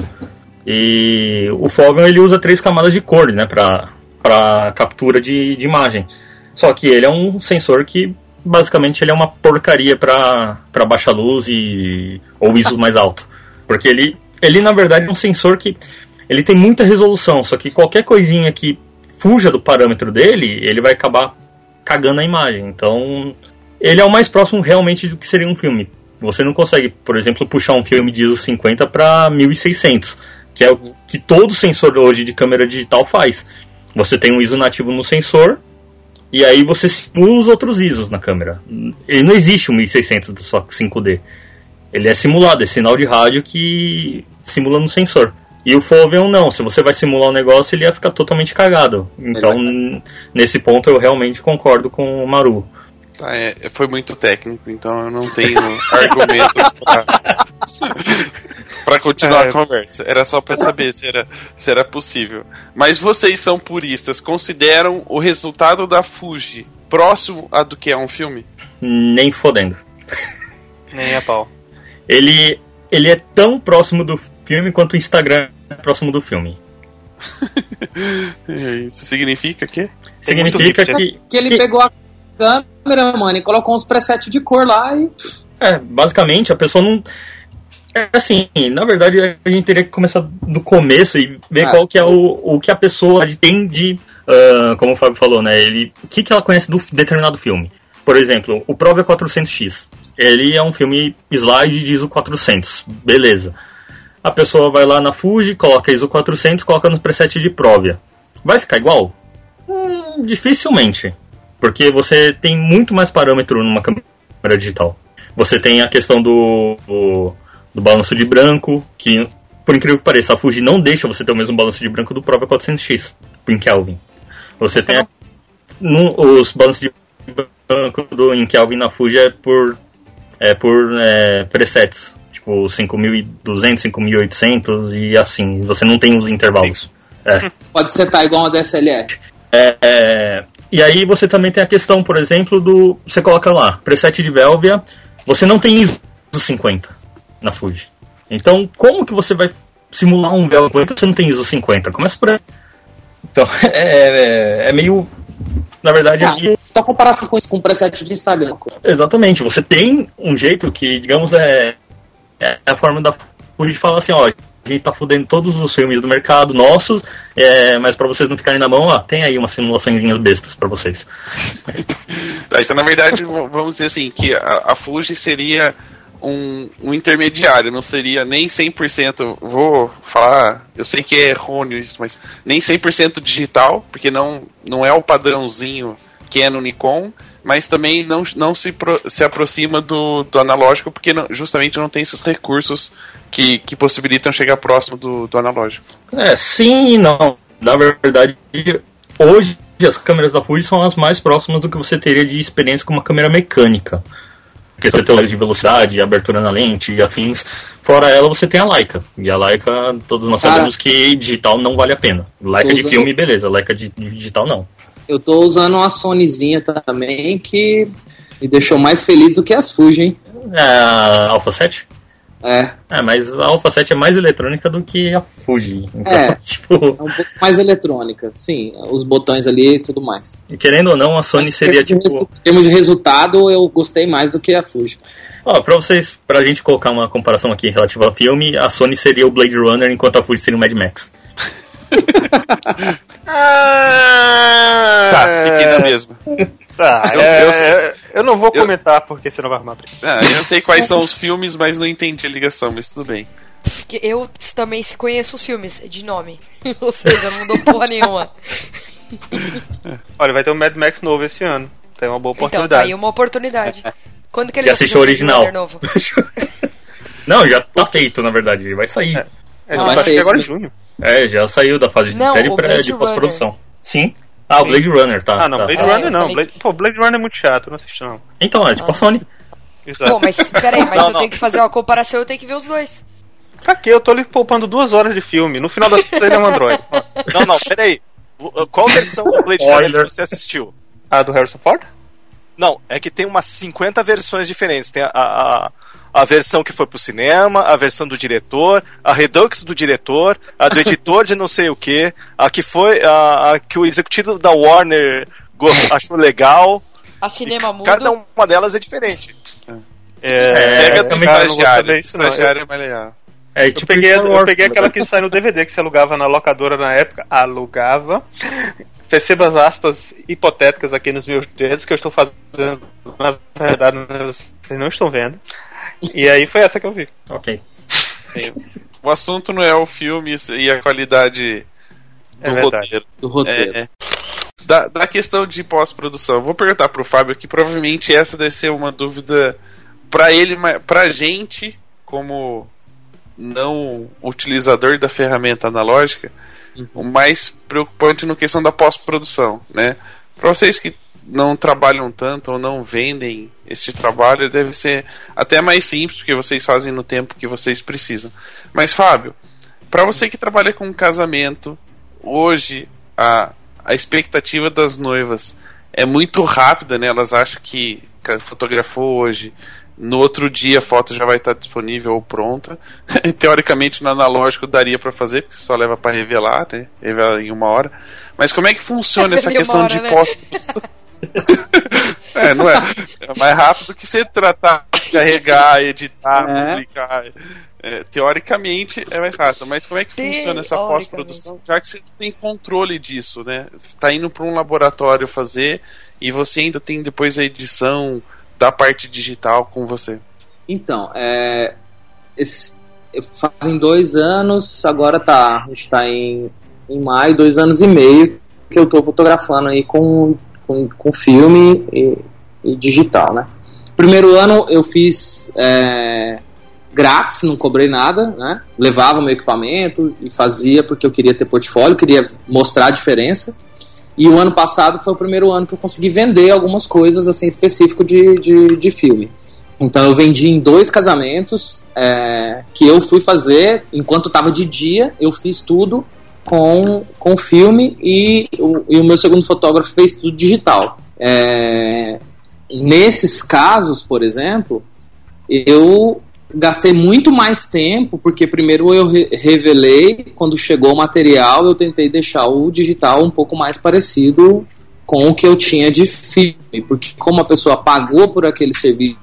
E o Foveon ele usa três camadas de cor, né, pra, pra captura de, de imagem. Só que ele é um sensor que basicamente ele é uma porcaria para baixa luz e ou ISO mais alto. Porque ele, ele na verdade é um sensor que ele tem muita resolução, só que qualquer coisinha que fuja do parâmetro dele, ele vai acabar cagando a imagem. Então, ele é o mais próximo realmente do que seria um filme. Você não consegue, por exemplo, puxar um filme de ISO 50 para 1600, que é o que todo sensor hoje de câmera digital faz. Você tem um ISO nativo no sensor, e aí você simula os outros ISOs na câmera. Ele não existe um 1600 do só 5D. Ele é simulado, é sinal de rádio que simula no sensor. E o Foveon não, se você vai simular um negócio, ele ia ficar totalmente cagado. Então, nesse ponto eu realmente concordo com o Maru. Tá, é, foi muito técnico, então eu não tenho [laughs] argumentos pra, [laughs] pra continuar é, a conversa. Era só pra saber se era, se era possível. Mas vocês são puristas, consideram o resultado da Fuji próximo a do que é um filme? Nem fodendo. Nem a pau. Ele, ele é tão próximo do filme quanto o Instagram é próximo do filme. [laughs] Isso significa que? Significa que, que ele que... pegou a câmera, mano, e colocou uns presets de cor lá e. É, basicamente, a pessoa não. É assim, na verdade a gente teria que começar do começo e ver ah. qual que é o, o que a pessoa tem de. Uh, como o Fábio falou, né? Ele, o que, que ela conhece do determinado filme. Por exemplo, o Prova 400X. Ele é um filme slide de ISO 400. Beleza. A pessoa vai lá na Fuji, coloca ISO 400, coloca no preset de Provia. Vai ficar igual? Hum, dificilmente. Porque você tem muito mais parâmetro numa câmera digital. Você tem a questão do, do, do balanço de branco, que por incrível que pareça, a Fuji não deixa você ter o mesmo balanço de branco do Prova 400X, em Kelvin. Você tem a, no, os balanços de branco do, em Kelvin na Fuji é por, é por é, presets, tipo 5200, 5800 e assim, você não tem os intervalos. É. [laughs] Pode setar igual uma DSLR. É, é, E aí você também tem a questão, por exemplo, do. Você coloca lá, preset de Velvia, você não tem ISO 50 na Fuji. Então, como que você vai simular um Velvia 50 se você não tem ISO 50? Começa por aí. Então, [laughs] é, é, é meio. Na verdade, Ah, aqui então comparação com isso com o preset de Instagram. Exatamente. Você tem um jeito que, digamos, é, é a forma da Fuji falar assim, ó, a gente tá fudendo todos os filmes do mercado nossos, é, mas pra vocês não ficarem na mão, ó, tem aí umas simulações bestas pra vocês. [laughs] Então, na verdade, vamos dizer assim, que a, a Fuji seria um, um intermediário, não seria nem 100%, vou falar, eu sei que é errôneo isso, mas nem 100% digital, porque não, não é o padrãozinho Canon Nikon, mas também não, não se, pro- se aproxima do, do analógico, porque não- justamente não tem esses recursos que, que possibilitam chegar próximo do, do analógico. É, sim e não. Na verdade, hoje as câmeras da Fuji são as mais próximas do que você teria de experiência com uma câmera mecânica. Porque você tem o de velocidade, abertura na lente e afins. Fora ela, você tem a Leica. E a Leica, todos nós sabemos que digital não vale a pena. Leica Tô de filme, beleza. Leica de digital, não. Eu tô usando uma Sonyzinha também que me deixou mais feliz do que as Fuji, hein? É a Alpha 7? É, É, mas a Alpha 7 é mais eletrônica do que a Fuji. Então, É. [laughs] tipo, é um pouco mais eletrônica. Sim, os botões ali e tudo mais. querendo ou não, a Sony Mas, seria tipo. Em termos de resultado, eu gostei mais do que a Fuji. Ó, pra vocês, pra gente colocar uma comparação aqui relativa ao filme, a Sony seria o Blade Runner enquanto a Fuji seria o Mad Max. [laughs] Tá, fiquei na mesma. Tá, Eu, é, eu- eu não vou eu- comentar porque você não vai arrumar briga. Ah, eu sei quais são os filmes, mas não entendi a ligação, mas tudo bem. Eu também se conheço os filmes de nome. [laughs] Ou seja, não mudou porra nenhuma. Olha, vai ter um Mad Max novo esse ano. Tem uma boa Então, tá oportunidade. aí uma oportunidade. Quando que E ele assiste o original. Novo? [laughs] não, já tá feito, na verdade. Vai sair. É, Ah, não, vai acho ser que esse agora em junho. É, já saiu da fase de Não, pré o pré Blade de pós-produção. Sim. Ah, o Sim. Blade Runner, tá. Ah, não, tá. Blade É, Runner eu não. Blade, pô, Blade Runner é muito chato, não assisto não. Então, é tipo a Sony. Exato. Bom, mas peraí, mas Não, eu não. tenho que fazer uma comparação, eu tenho que ver os dois. Pra quê? Eu tô ali poupando duas horas de filme. No final das contas ele é um Android. [laughs] Não, não, peraí. Qual versão do Blade Runner você assistiu? A do Harrison Ford? Não, é que tem umas 50 versões diferentes. Tem a, a, a versão que foi pro cinema, a versão do diretor, a Redux do diretor, a do [laughs] editor de não sei o que, a que foi a, a que o executivo da Warner go- [laughs] achou legal. A cinema mudo. Cada uma delas é diferente. É, pega é não vou Estagiário, estagiário é mais legal. É eu tipo peguei, eu Wars, peguei aquela que sai no DVD que você alugava na locadora na época. Alugava. Perceba as aspas hipotéticas aqui nos meus dedos que eu estou fazendo. Na verdade, vocês não estão vendo. E aí foi essa que eu vi. Ok. O assunto não é o filme e a qualidade É do verdade. roteiro. Do roteiro. É, é. Da, da questão de pós-produção, vou perguntar pro Fábio que provavelmente essa deve ser uma dúvida pra ele, mas pra gente, como não utilizador da ferramenta analógica, o mais preocupante na questão da pós-produção, né? Para vocês que não trabalham tanto ou não vendem este trabalho, deve ser até mais simples, porque vocês fazem no tempo que vocês precisam. Mas, Fábio, para você que trabalha com casamento, hoje a, a expectativa das noivas é muito rápida, né? Elas acham que fotografou hoje, no outro dia a foto já vai estar disponível ou pronta. [laughs] Teoricamente no analógico daria para fazer, porque só leva para revelar, né? Revela em uma hora. Mas como é que funciona essa Em uma questão hora, de né? pós [laughs] [laughs] É, não é? É mais rápido que você tratar, descarregar, editar, É. publicar. É, teoricamente é mais rápido, mas como é que funciona essa pós-produção? Já que você tem controle disso, né? Tá indo para um laboratório fazer e você ainda tem depois a edição da parte digital com você. Então, é, esse- fazem dois anos, agora tá, a gente tá em, em maio, dois anos e meio que eu tô fotografando aí com, com, com filme e, e digital, né? Primeiro ano eu fiz é, grátis, não cobrei nada, né? Levava meu equipamento e fazia porque eu queria ter portfólio, queria mostrar a diferença. E o ano passado foi o primeiro ano que eu consegui vender algumas coisas assim específico de, de, de filme. Então eu vendi em dois casamentos é, que eu fui fazer enquanto estava de dia, eu fiz tudo com, com filme e o, e o meu segundo fotógrafo fez tudo digital. É, nesses casos, por exemplo, eu gastei muito mais tempo, porque primeiro eu re revelei, quando chegou o material, eu tentei deixar o digital um pouco mais parecido com o que eu tinha de filme, porque como a pessoa pagou por aquele serviço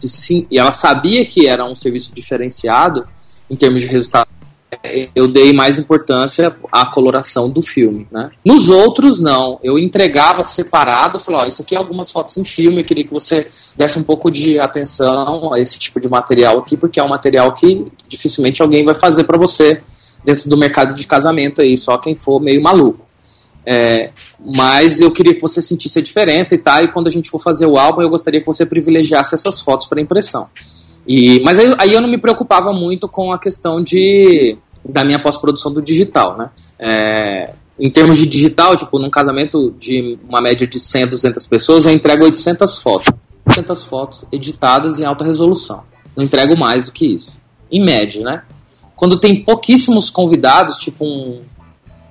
sim, e ela sabia que era um serviço diferenciado em termos de resultado eu dei mais importância à coloração do filme, né? Nos outros, não. Eu entregava separado, falei, ó, isso aqui é algumas fotos em filme, eu queria que você desse um pouco de atenção a esse tipo de material aqui, porque é um material que dificilmente alguém vai fazer para você dentro do mercado de casamento aí, só quem for meio maluco. É, mas eu queria que você sentisse a diferença e tal, e quando a gente for fazer o álbum, eu gostaria que você privilegiasse essas fotos para impressão. E, mas aí, aí, eu não me preocupava muito com a questão de da minha pós-produção do digital, né? É, em termos de digital, tipo, num casamento de uma média de 100 a 200 pessoas, eu entrego 800 fotos. 800 fotos editadas em alta resolução. Não entrego mais do que isso. Em média, né? Quando tem pouquíssimos convidados, tipo um,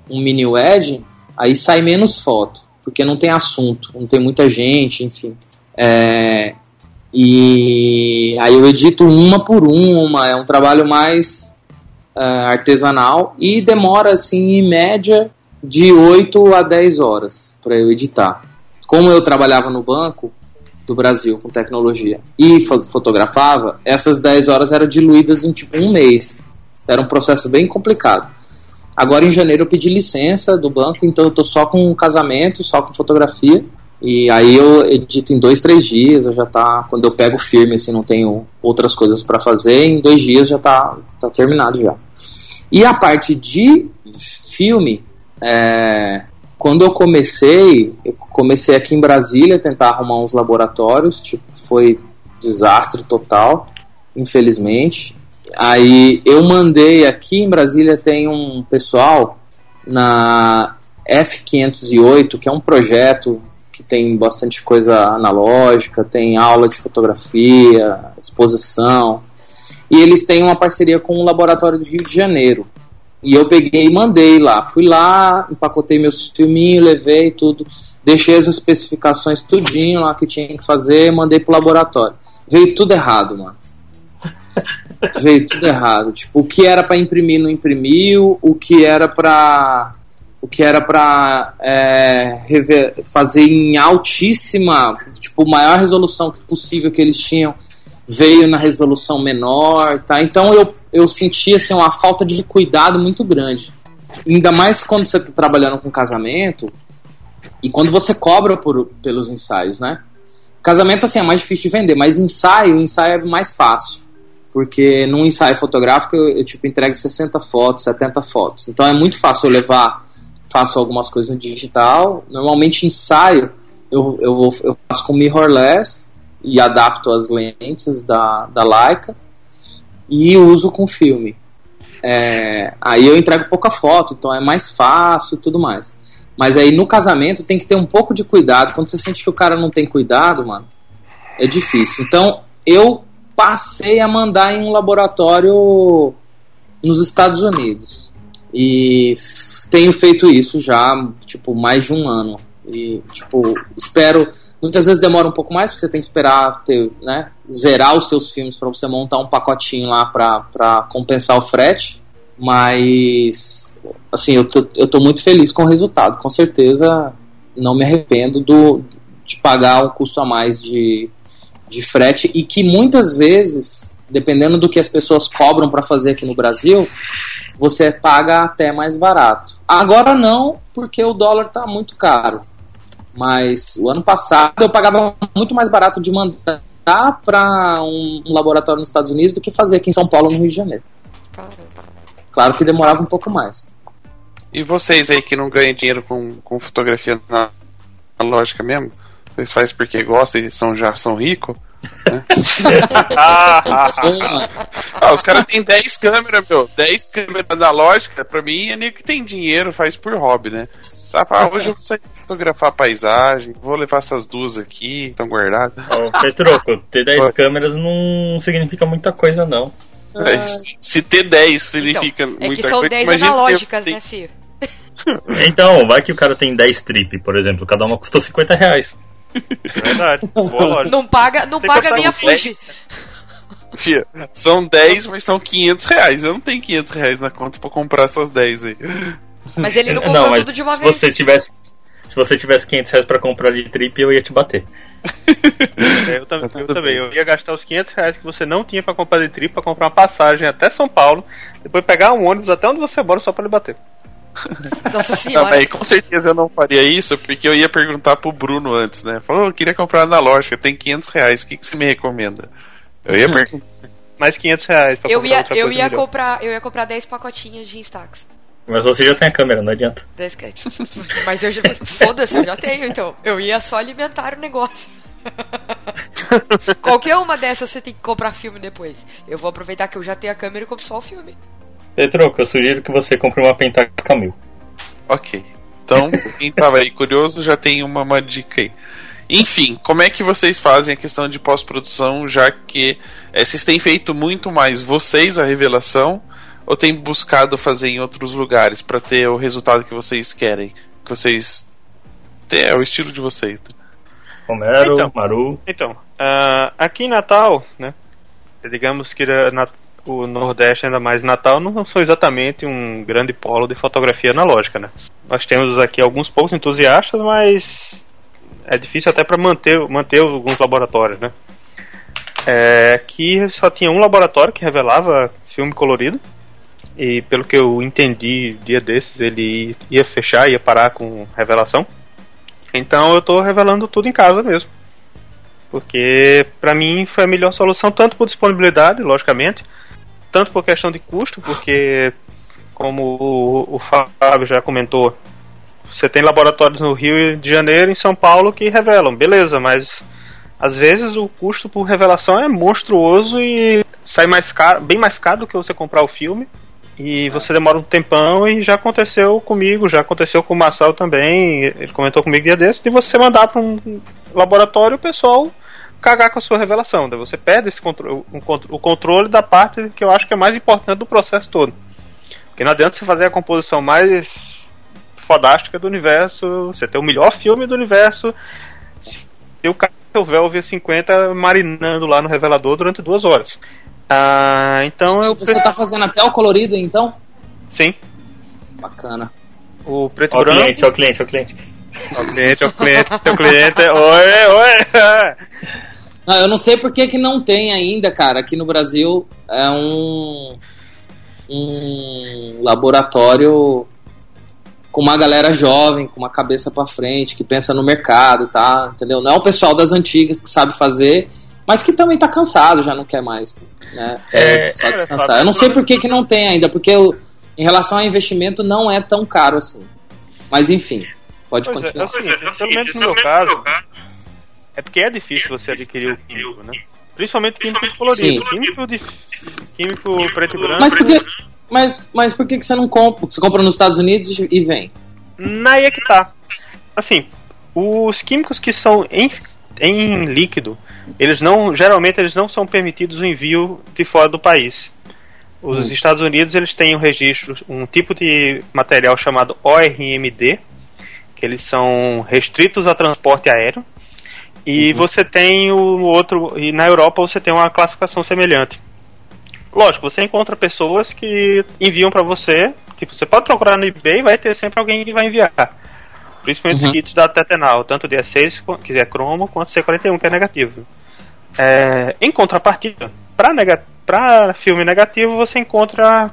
um mini wedding, aí sai menos foto, porque não tem assunto, não tem muita gente, enfim. É, e aí eu edito uma por uma, é um trabalho mais uh, artesanal e demora assim em média de 8 a 10 horas para eu editar. Como eu trabalhava no banco do Brasil com tecnologia e fotografava, essas 10 horas eram diluídas em tipo um mês. Era um processo bem complicado. Agora em janeiro eu pedi licença do banco, então eu tô só com casamento, só com fotografia. E aí eu edito em dois, três dias, já tá. Quando eu pego firme, assim, não tenho outras coisas para fazer, em dois dias já tá, tá terminado já. E a parte de filme, é, quando eu comecei, eu comecei aqui em Brasília a tentar arrumar uns laboratórios, tipo, foi desastre total, infelizmente. Aí eu mandei aqui em Brasília tem um pessoal na F508, que é um projeto que tem bastante coisa analógica, tem aula de fotografia, exposição. E eles têm uma parceria com o Laboratório do Rio de Janeiro. E eu peguei e mandei lá. Fui lá, empacotei meus filminhos, levei tudo, deixei as especificações tudinho lá que tinha que fazer, mandei pro laboratório. Veio tudo errado, mano. Veio tudo errado. Tipo, o que era para imprimir não imprimiu, o que era para o que era para é, fazer em altíssima, tipo, maior resolução possível que eles tinham, veio na resolução menor, tá? Então eu, eu senti assim, uma falta de cuidado muito grande. Ainda mais quando você está trabalhando com casamento e quando você cobra por, pelos ensaios, né? Casamento assim é mais difícil de vender, mas ensaio, ensaio é mais fácil. Porque num ensaio fotográfico eu, eu tipo entrego 60 fotos, 70 fotos. Então é muito fácil eu levar, faço algumas coisas no digital. Normalmente ensaio eu, eu, eu faço com mirrorless e adapto as lentes da, da Leica e uso com filme. É, aí eu entrego pouca foto, então é mais fácil e tudo mais. Mas aí no casamento tem que ter um pouco de cuidado. Quando você sente que o cara não tem cuidado, mano, é difícil. Então eu passei a mandar em um laboratório nos Estados Unidos. E tenho feito isso já, tipo, mais de um ano. E, tipo, espero Muitas vezes demora um pouco mais, porque você tem que esperar ter, né, zerar os seus filmes para você montar um pacotinho lá para compensar o frete. Mas, assim, eu tô, eu tô muito feliz com o resultado. Com certeza não me arrependo do, de pagar um custo a mais de, de frete e que muitas vezes, dependendo do que as pessoas cobram para fazer aqui no Brasil, você paga até mais barato. Agora não, porque o dólar está muito caro. Mas o ano passado eu pagava muito mais barato de mandar para um, um, laboratório nos Estados Unidos do que fazer aqui em São Paulo, no Rio de Janeiro. Claro que demorava um pouco mais. E vocês aí que não ganham dinheiro com, com fotografia na, na lógica mesmo? Vocês fazem porque gostam e são, já são ricos? Né? [laughs] ah, os caras têm 10 câmeras, meu. 10 câmeras analógicas, pra mim é nem que tem dinheiro, faz por hobby, né? Ah, hoje eu vou sair fotografar a paisagem, vou levar essas duas aqui, estão guardadas. Oh, Petroco, ter 10 câmeras não significa muita coisa, não. É, se ter 10 significa então, muita é que são coisa, 10 analógicas, ter... né, filho? [laughs] [laughs] Então, vai que o cara tem 10 trip, por exemplo, cada uma custou 50 reais. Verdade. Boa lógica. Não paga, não Tem paga que nem a passar um Fuji. Fia, são 10, mas são 500 reais. Eu não tenho 500 reais na conta pra comprar essas 10 aí. Mas ele [laughs] não comprou mas tudo de uma se vez. você tivesse se você tivesse 500 reais pra comprar de trip, eu ia te bater. [laughs] É, eu, tam- eu também. Eu ia gastar os 500 reais que você não tinha pra comprar de trip pra comprar uma passagem até São Paulo, depois pegar um ônibus até onde você mora só pra lhe bater. [laughs] Nossa Não, senhora. mas com certeza eu não faria isso, porque eu ia perguntar pro Bruno antes, né? Falou, eu queria comprar na loja, tem 500 reais, o que, que você me recomenda? Eu ia perguntar. [laughs] Mais 500 reais pra eu comprar ia, outra eu coisa ia melhor. comprar, eu ia comprar 10 pacotinhos de Instax. Mas você já tem a câmera, não adianta. 10 cat. [laughs] Mas eu já. Foda-se, eu já tenho, então. Eu ia só alimentar o negócio. Qualquer uma dessas você tem que comprar filme depois. Eu vou aproveitar que eu já tenho a câmera e compro só o filme. Petroco, eu sugiro que você compre uma Pentax Camil. Ok. Então, quem tava aí curioso já tem uma, uma dica aí. Enfim, como é que vocês fazem a questão de pós-produção, já que eh, vocês têm feito muito mais vocês a revelação ou têm buscado fazer em outros lugares pra ter o resultado que vocês querem? Que vocês. É o estilo de vocês. né? Romero, Então. Maru. Então, ah, aqui em Natal, né? Digamos que na- na- o Nordeste, ainda mais Natal, não são exatamente um grande polo de fotografia analógica, né? Nós temos aqui alguns poucos entusiastas, mas é difícil até para manter, manter alguns laboratórios, né? É, aqui só tinha um laboratório que revelava filme colorido. E pelo que eu entendi, dia desses ele ia fechar, ia parar com revelação. Então eu tô revelando tudo em casa mesmo. Porque pra mim foi a melhor solução, tanto por disponibilidade, logicamente, tanto por questão de custo, porque como o, o Fábio já comentou, você tem laboratórios no Rio de Janeiro e em São Paulo que revelam, beleza, mas às vezes o custo por revelação é monstruoso e sai mais caro, bem mais caro do que você comprar o filme. E você demora um tempão e já aconteceu comigo, já aconteceu com o Marcel também, ele comentou comigo dia desse, de você mandar para um laboratório o pessoal cagar com a sua revelação. Daí você perde esse contro o contro- o controle da parte que eu acho que é mais importante do processo todo. Porque não adianta você fazer a composição mais fodástica do universo, você ter o melhor filme do universo, se o cara o Velvet 50 marinando lá no revelador durante duas horas. Ah, então eu Você tá fazendo até o colorido, então? Sim, Bacana. o preto e Ó branco. cliente, ó o cliente, ó o cliente. Ó o cliente, ó o cliente, o cliente. Oi, oi. Não, eu não sei por que, que não tem ainda, cara. Aqui no Brasil é um, um laboratório com uma galera jovem, com uma cabeça pra frente, que pensa no mercado, tá? Entendeu? Não é o pessoal das antigas que sabe fazer, mas que também tá cansado, já não quer mais, né? É, só é, descansar. Eu não sei por que, que não tem ainda, porque o- em relação ao investimento não é tão caro assim. Mas enfim, pode Pois é, é continuar. o seguinte, pelo menos no meu caso, é porque é difícil você adquirir o químico, né? Principalmente químico colorido. Sim. Químico, de, químico preto e branco. Mas por que, mas, mas por que, que você não compra? Você compra nos Estados Unidos e vem? Na aí é que tá. Assim, os químicos que são em, em líquido, eles não, geralmente eles não são permitidos o envio de fora do país. Os Estados Unidos eles têm um registro, um tipo de material chamado ORMD, que eles são restritos a transporte aéreo. E você tem o outro, e na Europa você tem uma classificação semelhante. Lógico, você encontra pessoas que enviam para você, tipo, você pode procurar no eBay, vai ter sempre alguém que vai enviar. Principalmente Uhum. os kits da Tetenal, tanto de E6, qu- que é cromo, quanto C41, que é negativo. É, em contrapartida, para nega pra filme negativo, você encontra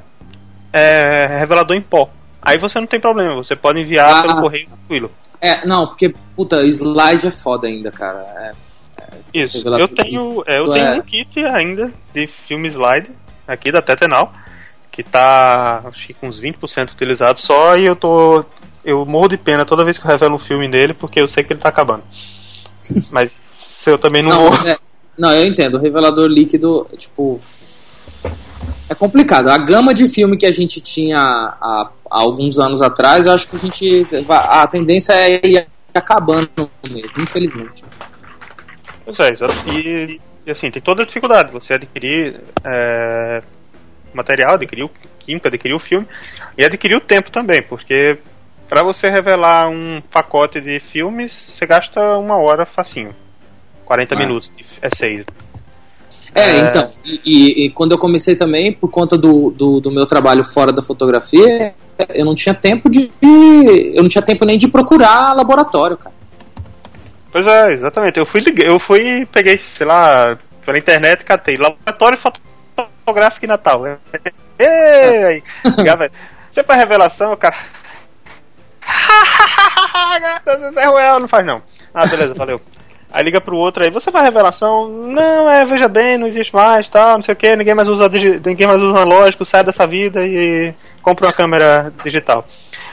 é, revelador em pó. Aí você não tem problema, você pode enviar Ah. pelo correio tranquilo. É, não, porque, puta, slide é foda ainda, cara. É, Isso. Revelador Eu tenho, é, eu é. tenho um kit ainda de filme slide aqui da Tetenal, que tá acho que com uns 20% utilizado só e eu tô eu morro de pena toda vez que eu revelo um filme dele porque eu sei que ele tá acabando. [laughs] Mas se eu também não, não, é- não, eu entendo. O revelador líquido, tipo. É complicado. A gama de filme que a gente tinha há, há alguns anos atrás, eu acho que a gente. A tendência é ir acabando mesmo, infelizmente. Pois é. E, e, assim, tem toda a dificuldade você adquirir é, material, adquiriu química, adquiriu o filme e adquiriu tempo também, porque para você revelar um pacote de filmes, você gasta uma hora facinho. 40 ah. minutos, é 6. É, é, então, e, e, quando eu comecei também, por conta do, do, do, meu trabalho fora da fotografia, eu não tinha tempo de. Eu não tinha tempo nem de procurar laboratório, cara. Pois é, exatamente. Eu fui, eu fui peguei, sei lá, pela internet catei laboratório fotográfico em Natal. Ei! [laughs] Você faz revelação, cara. [laughs] Isso é ruel, não faz não. Ah, beleza, valeu. Aí liga pro outro aí, você faz revelação? Não, é, veja bem, não existe mais, tal, não sei o que, ninguém mais usa ninguém mais usa analógico, sai dessa vida e compra uma câmera digital.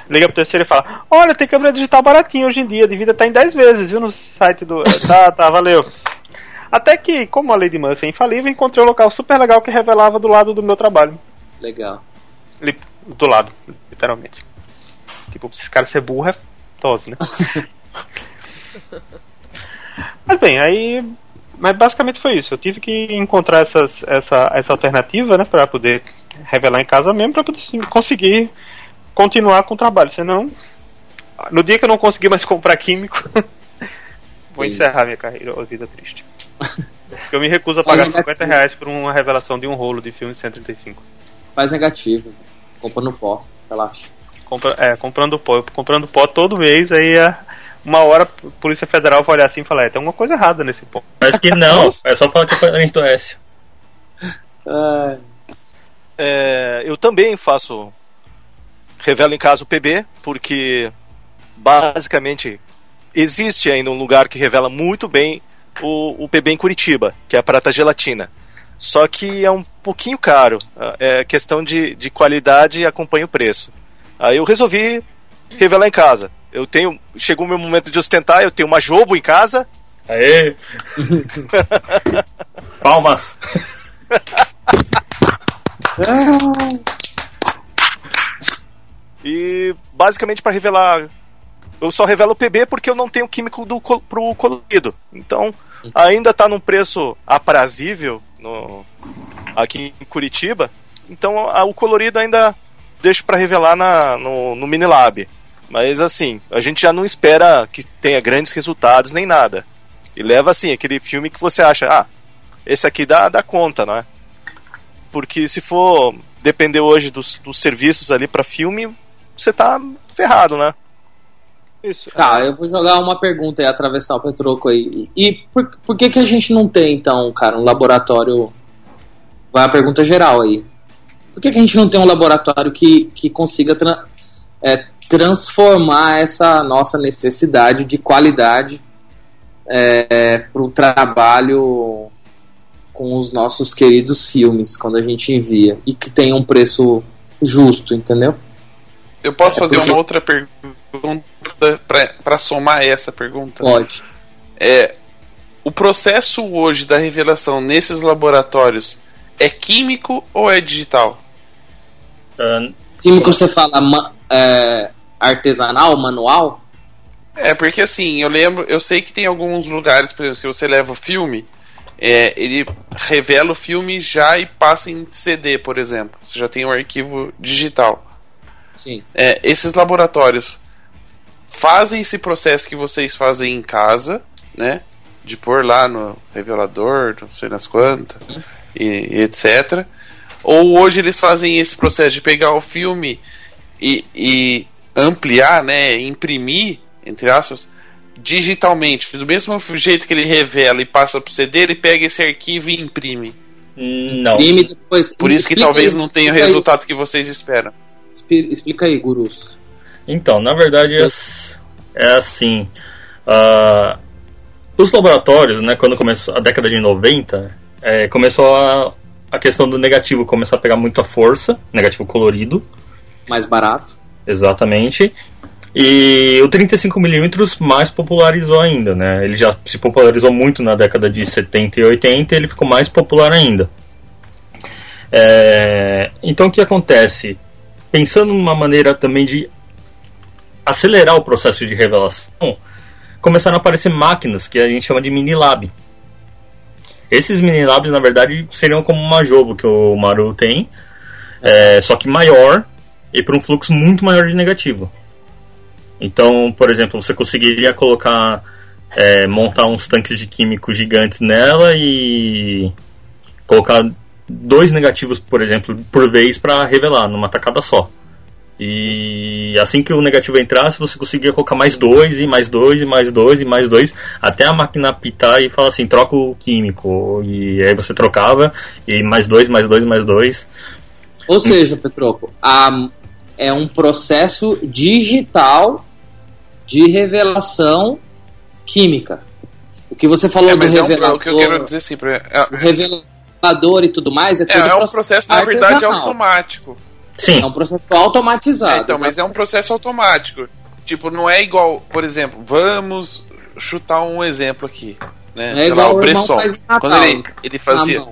Liga pro terceiro e fala, olha, tem câmera digital baratinha hoje em dia, devia estar em 10 vezes, viu, no site do. [laughs] Tá, tá, valeu. Até que, como a Lady Murphy é infalível, encontrei um local super legal que revelava do lado do meu trabalho. Legal. Do lado, literalmente. Tipo, esse cara ser burro é tosse, né? [laughs] Mas bem, aí. Mas basicamente foi isso. Eu tive que encontrar essas, essa, essa alternativa, né, para poder revelar em casa mesmo, para poder assim, conseguir continuar com o trabalho. Senão, no dia que eu não conseguir mais [laughs] comprar químico, [laughs] vou encerrar minha carreira, a vida triste. Eu me recuso a pagar Faz 50 negativo. reais por uma revelação de um rolo de filme 135. Faz negativo. Compra no pó, relaxa. Compra, é, comprando pó. Comprando pó todo mês, aí a, uma hora a Polícia Federal vai olhar assim e falar, é, tem alguma coisa errada nesse pó. Acho que não, é só falar que é parente do Écio. É, eu também faço revelo em casa o PB, porque basicamente existe ainda um lugar que revela muito bem o, o PB em Curitiba, que é a Prata Gelatina. Só que é um pouquinho caro. É questão de, de qualidade e acompanha o preço. Aí eu resolvi revelar em casa. Eu tenho. Chegou o meu momento de ostentar, eu tenho uma Jobo em casa. Aê! [laughs] Palmas! e basicamente para revelar. Eu só revelo o PB porque eu não tenho químico do, pro colorido. Então, ainda está num preço aprazível no, aqui em Curitiba. Então, a, o colorido ainda deixo para revelar na, no, no Minilab. Mas assim, a gente já não espera que tenha grandes resultados nem nada. E leva assim, aquele filme que você acha, ah, esse aqui dá, dá conta, não é? Porque se for depender hoje dos, dos serviços ali para filme, você tá ferrado, né? Isso. Tá, eu vou jogar uma pergunta aí, atravessar o Petroco aí. E por, por que que a gente não tem, então, cara, um laboratório... Vai a pergunta geral aí. Por que, que a gente não tem um laboratório que, que consiga tra é, transformar essa nossa necessidade de qualidade é, para o trabalho com os nossos queridos filmes, quando a gente envia, e que tenha um preço justo, entendeu? Eu posso é fazer porque... uma outra pergunta para somar essa pergunta? Pode. É, o processo hoje da revelação nesses laboratórios é químico ou é digital? Uh, químico você fala é, artesanal, manual? É, porque assim, eu lembro, eu sei que tem alguns lugares, por exemplo, se você leva o filme, é, ele revela o filme já e passa em CD, por exemplo. Você já tem um arquivo digital. Sim. É, esses laboratórios fazem esse processo que vocês fazem em casa, né? De pôr lá no revelador, não sei nas quantas, uhum. e, e, etc. Ou hoje eles fazem esse processo de pegar o filme e, e ampliar, né? Imprimir, entre aspas, digitalmente. Do mesmo jeito que ele revela e passa pro CD, ele pega esse arquivo e imprime. Não. Imprime depois. Por isso que talvez aí, não tenha o resultado aí. que vocês esperam. Explica aí, gurus. Então, na verdade é, é assim. Uh, os laboratórios, né, quando começou a década de 90, é, começou a, a questão do negativo começar a pegar muita força, negativo colorido. Mais barato. Exatamente. E o 35mm mais popularizou ainda, né? Ele já se popularizou muito na década de 70 e 80 e ele ficou mais popular ainda. É... Então o que acontece? Pensando numa maneira também de acelerar o processo de revelação, começaram a aparecer máquinas que a gente chama de mini lab. Esses mini labs, na verdade, seriam como uma jogo que o Maru tem, é, só que maior e para um fluxo muito maior de negativo. Então, por exemplo, você conseguiria colocar, é, montar uns tanques de químicos gigantes nela e colocar dois negativos, por exemplo, por vez para revelar numa tacada só. E assim que o negativo entrasse, você conseguia colocar mais dois, e mais dois, e mais dois, e mais dois, até a máquina apitar e falar assim, troca o químico. E aí você trocava, e mais dois, mais dois, mais dois. Ou seja, Petroco, a, é um processo digital de revelação química. O que você falou É, do é um, revelador, o que eu quero dizer assim, pra- é, o revelador e tudo mais, é, é, tudo é um processo, na verdade, artesanal. automático. Sim, É um processo automatizado. É, então, mas é um processo automático. Tipo, não é igual, por exemplo, vamos chutar um exemplo aqui. Né? É Sei igual lá, o em Natal, Quando ele, ele na fazia.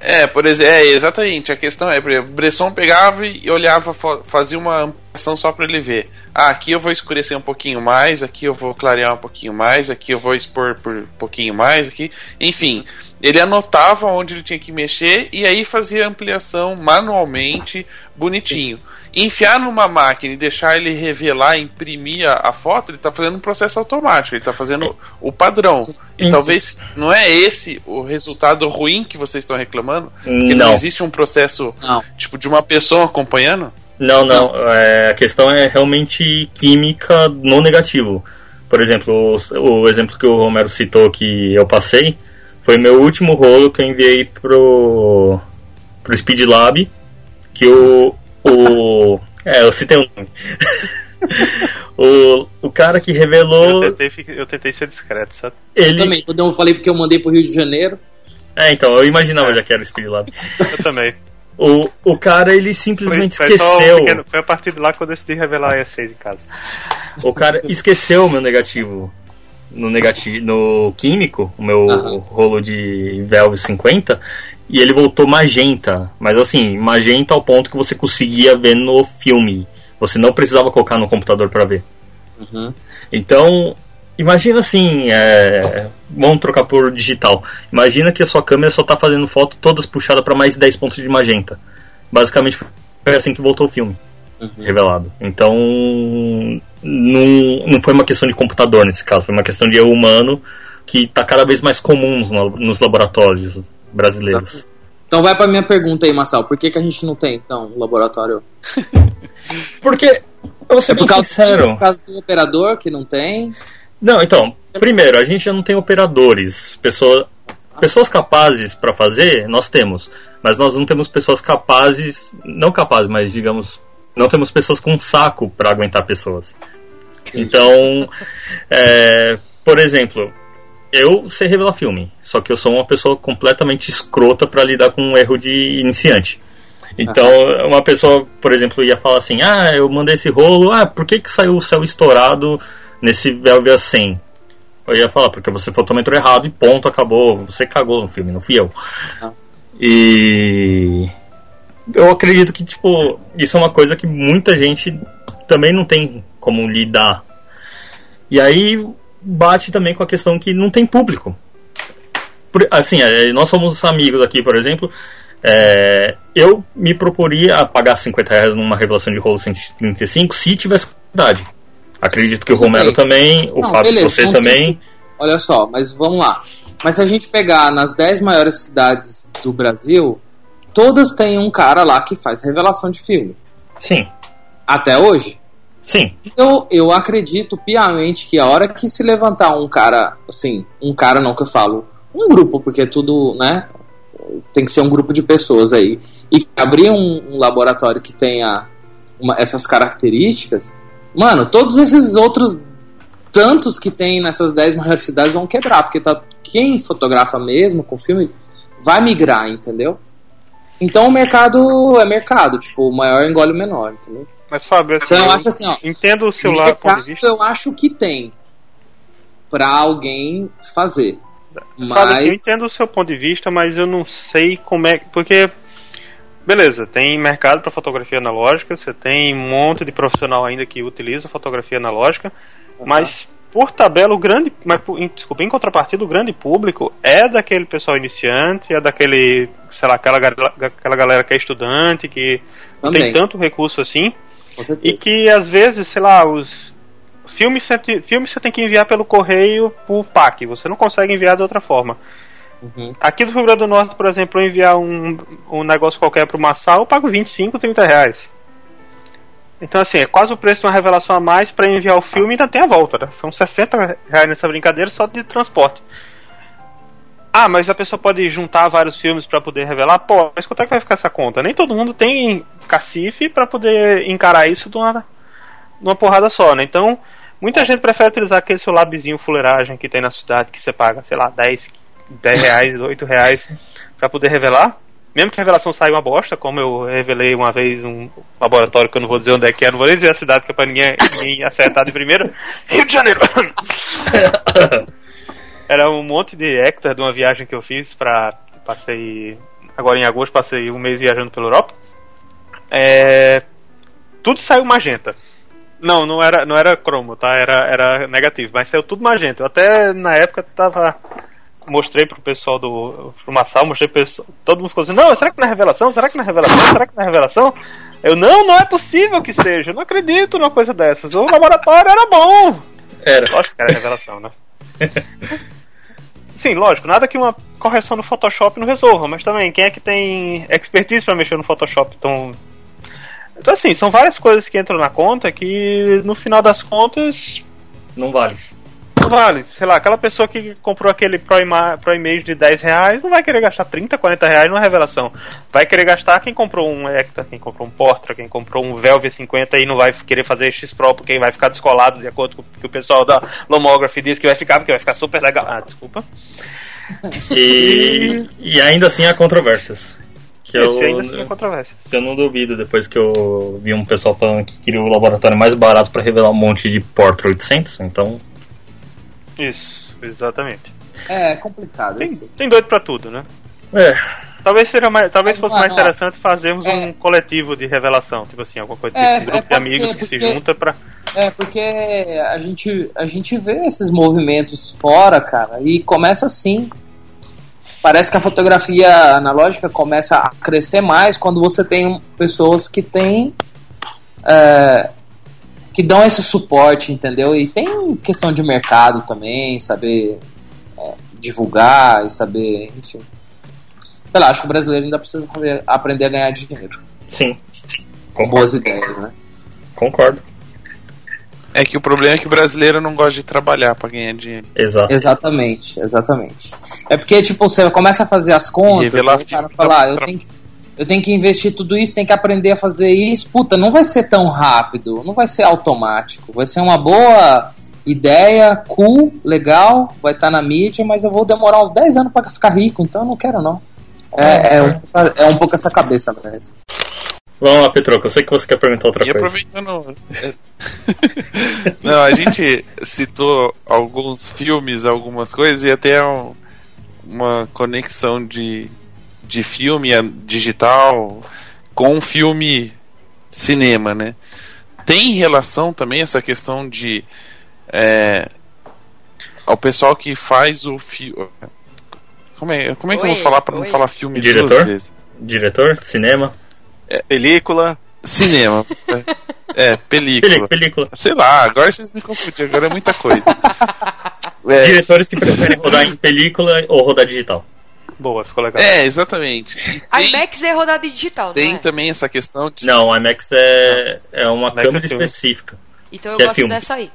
É, por exemplo, é, exatamente. A questão é, por exemplo, Bresson pegava e olhava, fa- fazia uma ampliação só para ele ver. Ah, aqui eu vou escurecer um pouquinho mais, aqui eu vou clarear um pouquinho mais, aqui eu vou expor por um pouquinho mais, aqui. Enfim, ele anotava onde ele tinha que mexer e aí fazia a ampliação manualmente, bonitinho. Enfiar numa máquina e deixar ele revelar, imprimir a, a foto, ele está fazendo um processo automático, ele está fazendo o padrão. E Sim. talvez não é esse o resultado ruim que vocês estão reclamando? Que não não. existe um processo Não. tipo de uma pessoa acompanhando? Não, não. é, a questão é realmente química no negativo. Por exemplo, o, o exemplo que o Romero citou que eu passei foi meu último rolo que eu enviei pro, pro Speed Lab, que o, o é, eu citei um nome. [laughs] o, o cara que Eu revelou, tentei, fi- eu tentei ser discreto, sabe? ele Também, quando eu falei porque eu mandei pro Rio de Janeiro. É, então, eu imaginava já que era o Speed Lab. [laughs] Eu também. O, o cara, ele Foi, simplesmente foi um esqueceu. pequeno- foi a partir de lá que eu decidi revelar a E6 em casa. O cara esqueceu o meu negativo no negativo no químico, o meu Aham. rolo de Velve 50, e ele voltou magenta, mas assim, magenta ao ponto que você conseguia ver no filme. Você não precisava colocar no computador para ver. Uhum. Então, imagina assim, é, vamos trocar por digital. Imagina que a sua câmera só tá fazendo foto todas puxadas para mais 10 pontos de magenta. Basicamente foi assim que voltou o filme Uhum. revelado. Então, não, não foi uma questão de computador nesse caso, foi uma questão de erro humano que está cada vez mais comum nos laboratórios brasileiros. Então vai pra minha pergunta aí, Marcel. Por que, que a gente não tem, então, um laboratório? [laughs] Porque, eu vou ser É por causa, sincero. por causa do operador que não tem? Não, então, primeiro, a gente já não tem operadores. Pessoa, pessoas capazes para fazer, nós temos. Mas nós não temos pessoas capazes, não capazes, mas digamos, não temos pessoas com saco para aguentar pessoas. Então, é, por exemplo, eu sei revelar filme, só que eu sou uma pessoa completamente escrota para lidar com um erro de iniciante. Então, uma pessoa, por exemplo, ia falar assim: Ah, eu mandei esse rolo, ah, por que, que saiu o céu estourado nesse Velvia 100? Eu ia falar, porque você fotometrou errado e ponto, acabou. Você cagou no filme, não fui eu. E. Eu acredito que, tipo, isso é uma coisa que muita gente também não tem como lidar. E aí bate também com a questão que não tem público. Por- assim, é, nós somos amigos aqui, por exemplo. é, eu me proporia a pagar 50 reais numa revelação de rolo 135 se tivesse qualidade. Acredito que o Tudo Romero bem. também, o Não, Fábio, beleza, você também. Olha só, mas vamos lá. Mas se a gente pegar nas 10 maiores cidades do Brasil, todas têm um cara lá que faz revelação de filme. Sim, Até hoje. Sim. Então, eu acredito piamente que a hora que se levantar um cara, assim, um cara não que eu falo, um grupo, porque tudo, né? Tem que ser um grupo de pessoas aí. E abrir um, um laboratório que tenha uma- essas características, mano, todos esses outros tantos que tem nessas 10 maiores cidades vão quebrar, porque tá, quem fotografa mesmo com filme vai migrar, entendeu? Então o mercado é mercado, tipo, o maior engole o menor, entendeu? Mas, Fábio, assim, Então eu acho assim, ó, entendo o seu lado, ponto de vista. eu acho que tem pra alguém fazer. Fábio, assim, eu Mas entendo o seu ponto de vista, mas eu não sei como é. Porque, beleza, tem mercado para fotografia analógica, você tem um monte de profissional ainda que utiliza fotografia analógica, mas por tabela, o grande. Mas, desculpa, em contrapartida, o grande público é daquele pessoal iniciante, é daquele. sei lá, aquela, aquela galera que é estudante, que não tem tanto recurso assim. E que às vezes, sei lá, os. Filmes, filmes você tem que enviar pelo correio por PAC, você não consegue enviar de outra forma. Uhum. Aqui do Rio Grande do Norte, por exemplo, eu enviar um, um negócio qualquer para uma sala, eu pago 25, 30 reais. Então, assim, é quase o preço de uma revelação a mais para enviar o filme e ainda tem a volta, né? São 60 reais nessa brincadeira só de transporte. Ah, mas a pessoa pode juntar vários filmes para poder revelar? Pô, mas quanto é que vai ficar essa conta? Nem todo mundo tem cacife para poder encarar isso de uma, de uma porrada só, né? Então, muita gente prefere utilizar aquele seu labzinho fuleiragem que tem na cidade, que você paga, sei lá, 10, 10 reais, [laughs] 8 reais para poder revelar. Mesmo que a revelação saia uma bosta, como eu revelei uma vez um laboratório que eu não vou dizer onde é que é, não vou nem dizer a cidade que é pra ninguém, ninguém acertar de primeira. [laughs] Rio de Janeiro! [laughs] Era um monte de hectares de uma viagem que eu fiz pra. Passei. Agora em agosto, passei um mês viajando pela Europa. É, tudo saiu magenta. Não, não era, não era cromo, tá? Era, era negativo, mas saiu tudo magenta. Eu até na época tava mostrei pro pessoal do. pro Massal, mostrei pro pessoal. Todo mundo ficou assim, não, será que não é revelação? Será que não é revelação? Será que não é revelação? Eu, não, não é possível que seja. Eu não acredito numa coisa dessas. O laboratório era bom. Era. Lógico que era revelação, né? [laughs] Sim, lógico, nada que uma correção no Photoshop não resolva, mas também, quem é que tem expertise para mexer no Photoshop? Então, então, assim, são várias coisas que entram na conta que, no final das contas. Não vale vale. Sei lá, aquela pessoa que comprou aquele Pro, Pro Image de 10 reais não vai querer gastar 30, 40 reais numa revelação. Vai querer gastar quem comprou um Hector, quem comprou um Portra, quem comprou um Velvet 50 e não vai querer fazer X Pro porque vai ficar descolado de acordo com o que o pessoal da Lomography diz que vai ficar, porque vai ficar super legal. Ah, desculpa. E, e ainda assim há controvérsias. Que eu, ainda assim há controvérsias. Eu não duvido, depois que eu vi um pessoal falando que queria o laboratório mais barato para revelar um monte de Portra 800, então isso, exatamente. É, é complicado. Tem, tem doido pra tudo, né? É. Talvez, seja mais, talvez fosse mais interessante fazermos é. um coletivo de revelação, tipo assim, alguma coisa é, um grupo de amigos que se junta pra. É, porque a gente, a gente vê esses movimentos fora, cara, e começa assim. Parece que a fotografia analógica começa a crescer mais quando você tem pessoas que têm é, que dão esse suporte, entendeu? E tem questão de mercado também, saber é, divulgar e saber, enfim. Sei lá, acho que o brasileiro ainda precisa saber, aprender a ganhar dinheiro. Sim. Com boas ideias, né? Concordo. É que o problema é que o brasileiro não gosta de trabalhar para ganhar dinheiro. Exato. Exatamente, exatamente. É porque, tipo, você começa a fazer as contas, e o cara fala, ah, eu tenho que eu tenho que investir tudo isso, tenho que aprender a fazer isso. Puta, não vai ser tão rápido, não vai ser automático. Vai ser uma boa ideia, cool, legal, vai estar tá na mídia, mas eu vou demorar uns 10 anos para ficar rico, então eu não quero não. É, é, um, é um pouco essa cabeça mesmo. Vamos lá, Petroco, eu sei que você quer perguntar outra e coisa. aproveitando. [laughs] não, a gente citou alguns filmes, algumas coisas e até um, uma conexão de de filme digital com filme cinema, né? Tem relação também essa questão de é, ao pessoal que faz o filme. Como é, como é que oi, eu vou falar para não falar filme diretor? Diretor, cinema, é, película, cinema. é, película. película. Sei lá, agora vocês me confundiram, agora é muita coisa. [laughs] é. Diretores que preferem rodar em película ou rodar digital. Boa, ficou legal. É, exatamente. Tem, IMAX é rodada digital, Tem é? também essa questão de. Não, IMAX é, é uma IMAX câmera é específica. Então eu é gosto é dessa aí.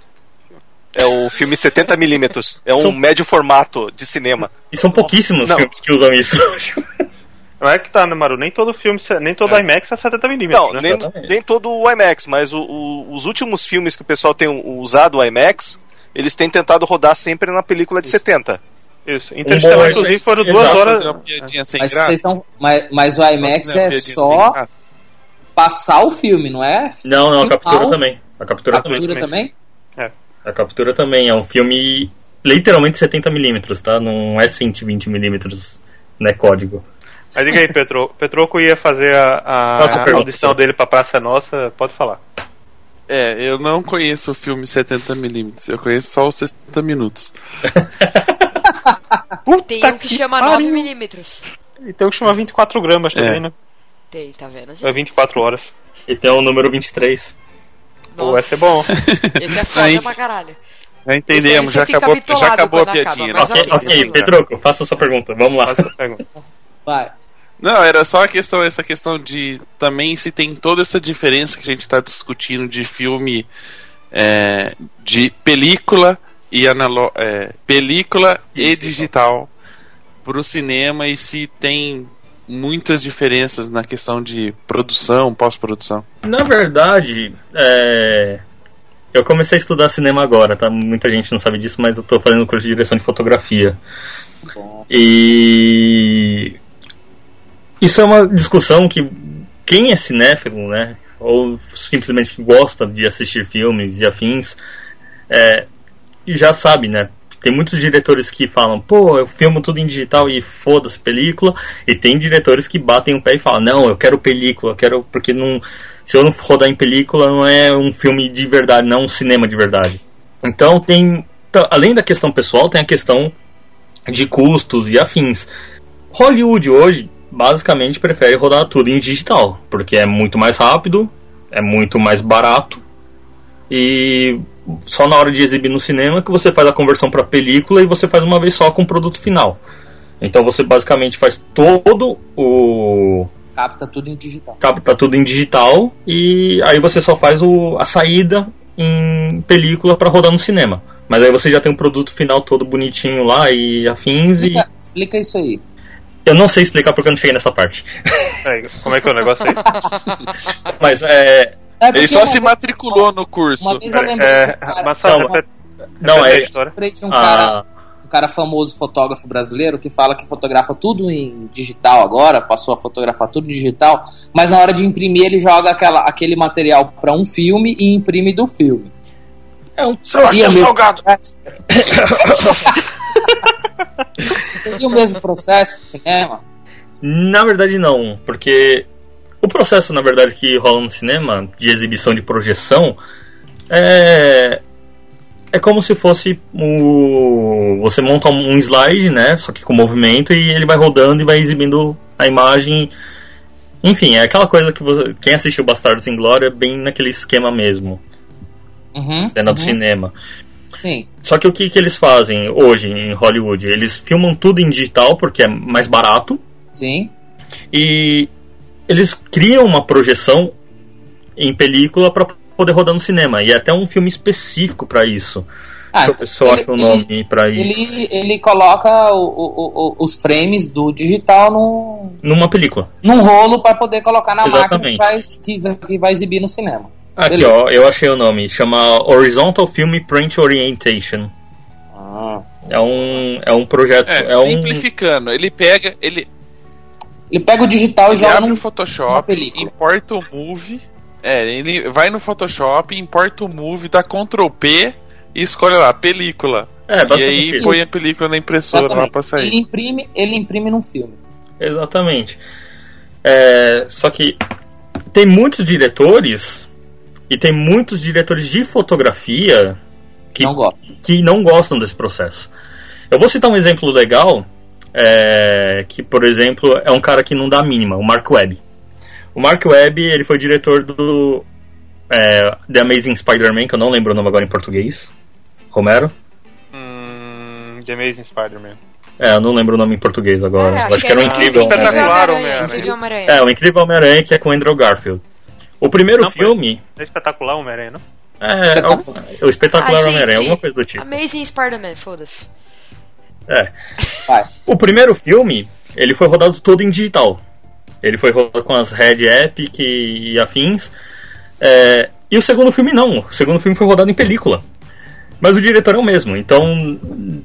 É o filme 70mm. É um são... médio formato de cinema. E são pouquíssimos Nossa, filmes que usam isso. Não é que tá, né, Maru? Nem todo filme, nem todo é. IMAX é 70mm. Não, né? nem, nem, todo o IMAX, mas o, o, os últimos filmes que o pessoal tem usado o IMAX, eles têm tentado rodar sempre na película de 70. Isso. Interstellar, um inclusive, foram duas horas. Mas, vocês são, mas, mas o IMAX é só passar o filme, não é? Não, não, a captura também. A captura, a captura também. também? É. A captura também. É um filme literalmente 70mm, tá? Não é 120mm, né? Código. Mas diga aí, Petro. Petroco ia fazer a, a, a audição dele pra Praça Nossa, pode falar. É, eu não conheço o filme 70mm, eu conheço só os 60 minutos. [laughs] Tem um que chama 9mm. E tem um que chama 24 gramas também, É. né? Tem, tá vendo? É gente? 24 horas. E tem o número 23. Pô, esse é bom. Esse é [laughs] foda pra caralho. Já entendemos, já acabou, já acabou a acaba, piadinha. mas né? Ok, ok, ok, Pedroco, faça a sua pergunta. Vamos lá. Faz essa pergunta. Vai. Não, era só a questão, essa questão de também se tem toda essa diferença que a gente está discutindo de filme é, de película e analo é, película e digital para o cinema e se tem muitas diferenças na questão de produção, pós-produção. Na verdade, é, eu comecei a estudar cinema agora, tá? Muita gente não sabe disso, mas eu tô fazendo curso de direção de fotografia. E isso é uma discussão que quem é cinéfilo, né, ou simplesmente gosta de assistir filmes e afins, é, já sabe, né? Tem muitos diretores que falam, pô, eu filmo tudo em digital e foda-se película, e tem diretores que batem o pé e falam, não, eu quero película, eu quero porque não, se eu não rodar em película não é um filme de verdade, não é um cinema de verdade. Então tem, além da questão pessoal, tem a questão de custos e afins. Hollywood hoje basicamente prefere rodar tudo em digital, porque é muito mais rápido, é muito mais barato e só na hora de exibir no cinema que você faz a conversão para película e você faz uma vez só com o produto final. Então você basicamente faz todo o Capta tudo em digital. capta tudo em digital e aí você só faz o, a saída em película para rodar no cinema. Mas aí você já tem um produto final todo bonitinho lá e afins e Explica, explica isso aí. eu não sei explicar porque eu não cheguei nessa parte. É, como é que é o negócio aí? [laughs] Mas é É Ele só se vez- matriculou no curso. Uma vez eu lembrei É, de um cara, não é história. de um cara, um cara famoso fotógrafo brasileiro que fala que fotografa tudo em digital agora, passou a fotografar tudo em digital, mas na hora de imprimir ele joga aquela, aquele material para um filme e imprime do filme. é um E o mesmo- [coughs] Seria o mesmo processo pro cinema? Na verdade, não, porque o processo, na verdade, que rola no cinema, de exibição de projeção, é. É como se fosse o. Você monta um slide, né? Só que com movimento, e ele vai rodando e vai exibindo a imagem. Enfim, é aquela coisa que você. Quem assistiu Bastardos em Glória é bem naquele esquema mesmo, Uhum, cena do uhum, cinema. Sim. Só que o que, que eles fazem hoje em Hollywood? Eles filmam tudo em digital porque é mais barato. Sim. E eles criam uma projeção em película para poder rodar no cinema. E é até um filme específico para isso. Ah, que o pessoal ele- acha o nome para ir Ele, ele coloca o- o- o- os frames do digital no, numa película. num rolo para poder colocar na Exatamente. máquina que vai, que, vai exibir no cinema. Aqui, Beleza. ó, eu achei o nome. Chama Horizontal Film Print Orientation. É um, é um projeto. É, É, um, simplificando, ele pega, ele, Ele pega o digital e ele joga abre no Photoshop, importa o Move, é, ele vai no Photoshop, importa o Move, dá Ctrl P e escolhe lá, película. é, e aí isso. põe a película na impressora lá pra Ele sair. imprime, ele imprime num filme. Exatamente. É, só que tem muitos diretores e tem muitos diretores de fotografia que Não que não gostam desse processo. Eu vou citar um exemplo legal, é, que por exemplo é um cara que não dá a mínima, o Mark Webb. O Mark Webb ele foi diretor do é, The Amazing Spider-Man, que eu não lembro o nome agora em português. Romero? Hum, The Amazing Spider-Man. É, eu não lembro o nome em português agora. É, Eu acho que era é incrível. Espetacular Homem-Aranha, Homem-Aranha. Incrível Homem-Aranha. É, o Incrível Homem-Aranha que é com o Andrew Garfield. O primeiro Não, filme É espetacular Homem-Aranha, não? é Espetacular. o espetacular Ah, Homem-Aranha, alguma coisa do tipo. Amazing Spider-Man, foda-se. É. Vai. O primeiro filme, ele foi rodado todo em digital. Ele foi rodado com as Red Epic e afins. É, e o segundo filme não. O segundo filme foi rodado em película. Mas o diretor é o mesmo. Então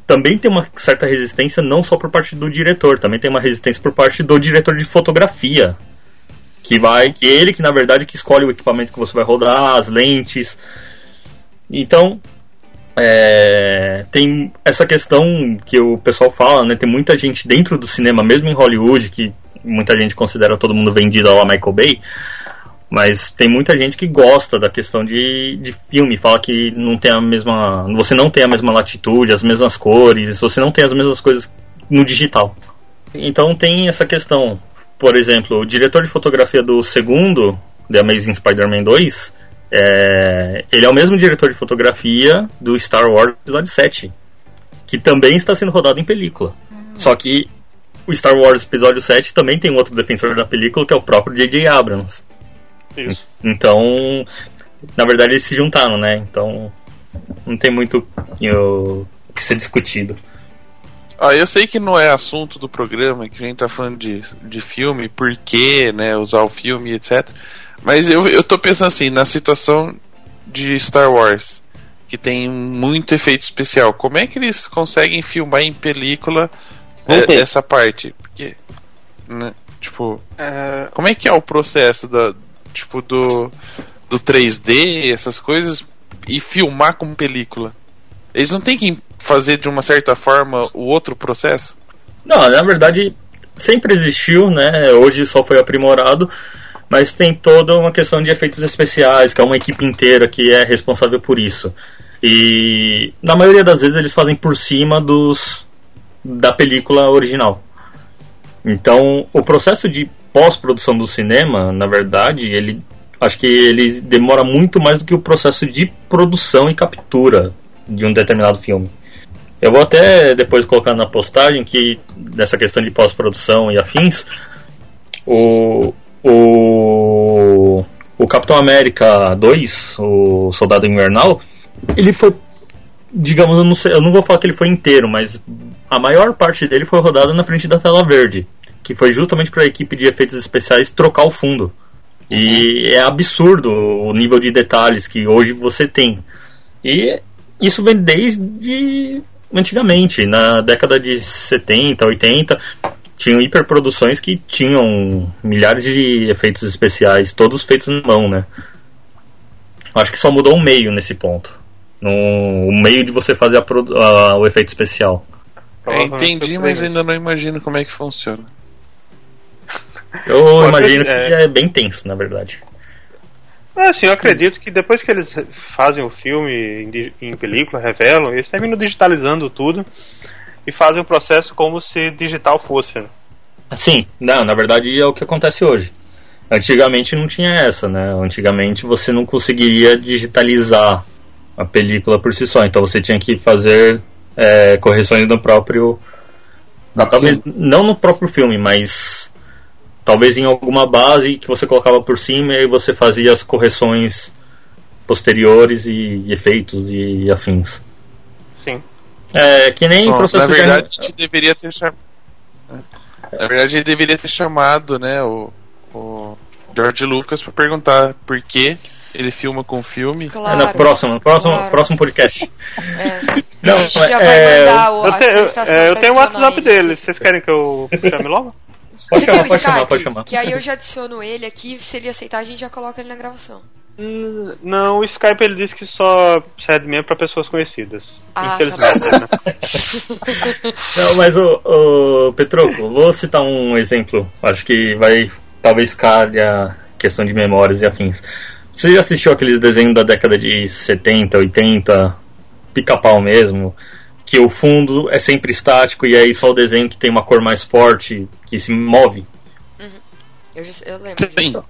também tem uma certa resistência não só por parte do diretor, também tem uma resistência por parte do diretor de fotografia. Que vai. Que ele que na verdade que escolhe o equipamento que você vai rodar, as lentes. Então, é, tem essa questão que o pessoal fala, né? Tem muita gente dentro do cinema, mesmo em Hollywood, que muita gente considera todo mundo vendido ao Michael Bay. Mas tem muita gente que gosta da questão de, de filme, fala que não tem a mesma. Você não tem a mesma latitude, as mesmas cores, você não tem as mesmas coisas no digital. Então tem essa questão. Por exemplo, o diretor de fotografia do segundo, The Amazing Spider-Man 2, é, ele é o mesmo diretor de fotografia do Star Wars Episódio 7, que também está sendo rodado em película. Só que o Star Wars Episódio 7 também tem um outro defensor da película, que é o próprio J.J. Abrams. Isso. Então, na verdade, eles se juntaram, né? Então, não tem muito o que ser discutido. Ah, eu sei que não é assunto do programa, que a gente tá falando de, de filme, por que, né, usar o filme, etc. Mas eu, eu tô pensando assim, na situação de Star Wars, que tem muito efeito especial, como é que eles conseguem filmar em película é, essa parte? Porque, né, tipo, É, como é que é o processo da, tipo, do, do 3D, essas coisas, e filmar como película? Eles não têm que fazer de uma certa forma o outro processo? Não, na verdade, sempre existiu, né? Hoje só foi aprimorado, mas tem toda uma questão de efeitos especiais, que é uma equipe inteira que é responsável por isso. E na maioria das vezes eles fazem por cima dos da película original. Então, o processo de pós-produção do cinema, na verdade, ele acho que ele demora muito mais do que o processo de produção e captura de um determinado filme. Eu vou até depois colocar na postagem que dessa questão de pós-produção e afins, o, o, o Capitão América 2, o Soldado Invernal, ele foi, digamos, eu não, sei, eu não vou falar que ele foi inteiro, mas a maior parte dele foi rodada na frente da tela verde, que foi justamente para a equipe de efeitos especiais trocar o fundo. E é absurdo o nível de detalhes que hoje você tem. E isso vem desde antigamente, na década de 70, 80, tinham hiperproduções que tinham milhares de efeitos especiais, todos feitos na mão, né? Acho que só mudou o meio nesse ponto. No, o meio de você fazer a a- o efeito especial. Eu provavelmente entendi, mas ainda não imagino como é que funciona. Eu Pode imagino ser, que é. é bem tenso, na verdade. É, assim, eu acredito que depois que eles fazem o filme em, em película, revelam, eles terminam digitalizando tudo e fazem o processo como se digital fosse. né? Sim, não, na verdade é o que acontece hoje. Antigamente não tinha essa, né? Antigamente você não conseguiria digitalizar a película por si só, então você tinha que fazer é, correções no próprio. No talvez não no próprio filme, mas talvez em alguma base que você colocava por cima e aí você fazia as correções posteriores e, e efeitos e, afins. É que nem o Bom, processo na de verdade, a gente deveria ter chamado. Na verdade, a gente deveria ter chamado, né, o, o George Lucas pra perguntar por que ele filma com filme. É, Claro. na próxima, próximo, claro. próximo podcast. É. [laughs] Não, a gente já é, vai mandar o, Eu, te- eu- é, tenho o adicionar WhatsApp ele. dele. Vocês querem que eu chame logo? Pode Você chamar, pode chamar, pode chamar. Que aí eu já adiciono ele aqui, se ele aceitar a gente já coloca ele na gravação. Hum, Não, o Skype ele disse que só serve mesmo pra pessoas conhecidas. Ah, Infelizmente, né? [laughs] Não, mas o, o Petroco, vou citar um exemplo. Acho que vai talvez calhe a questão de memórias e afins. Você já assistiu aqueles desenhos da década de 70, 80, pica-pau mesmo, que o fundo é sempre estático e aí só o desenho que tem uma cor mais forte que se move? Eu, já, eu lembro Sim. disso.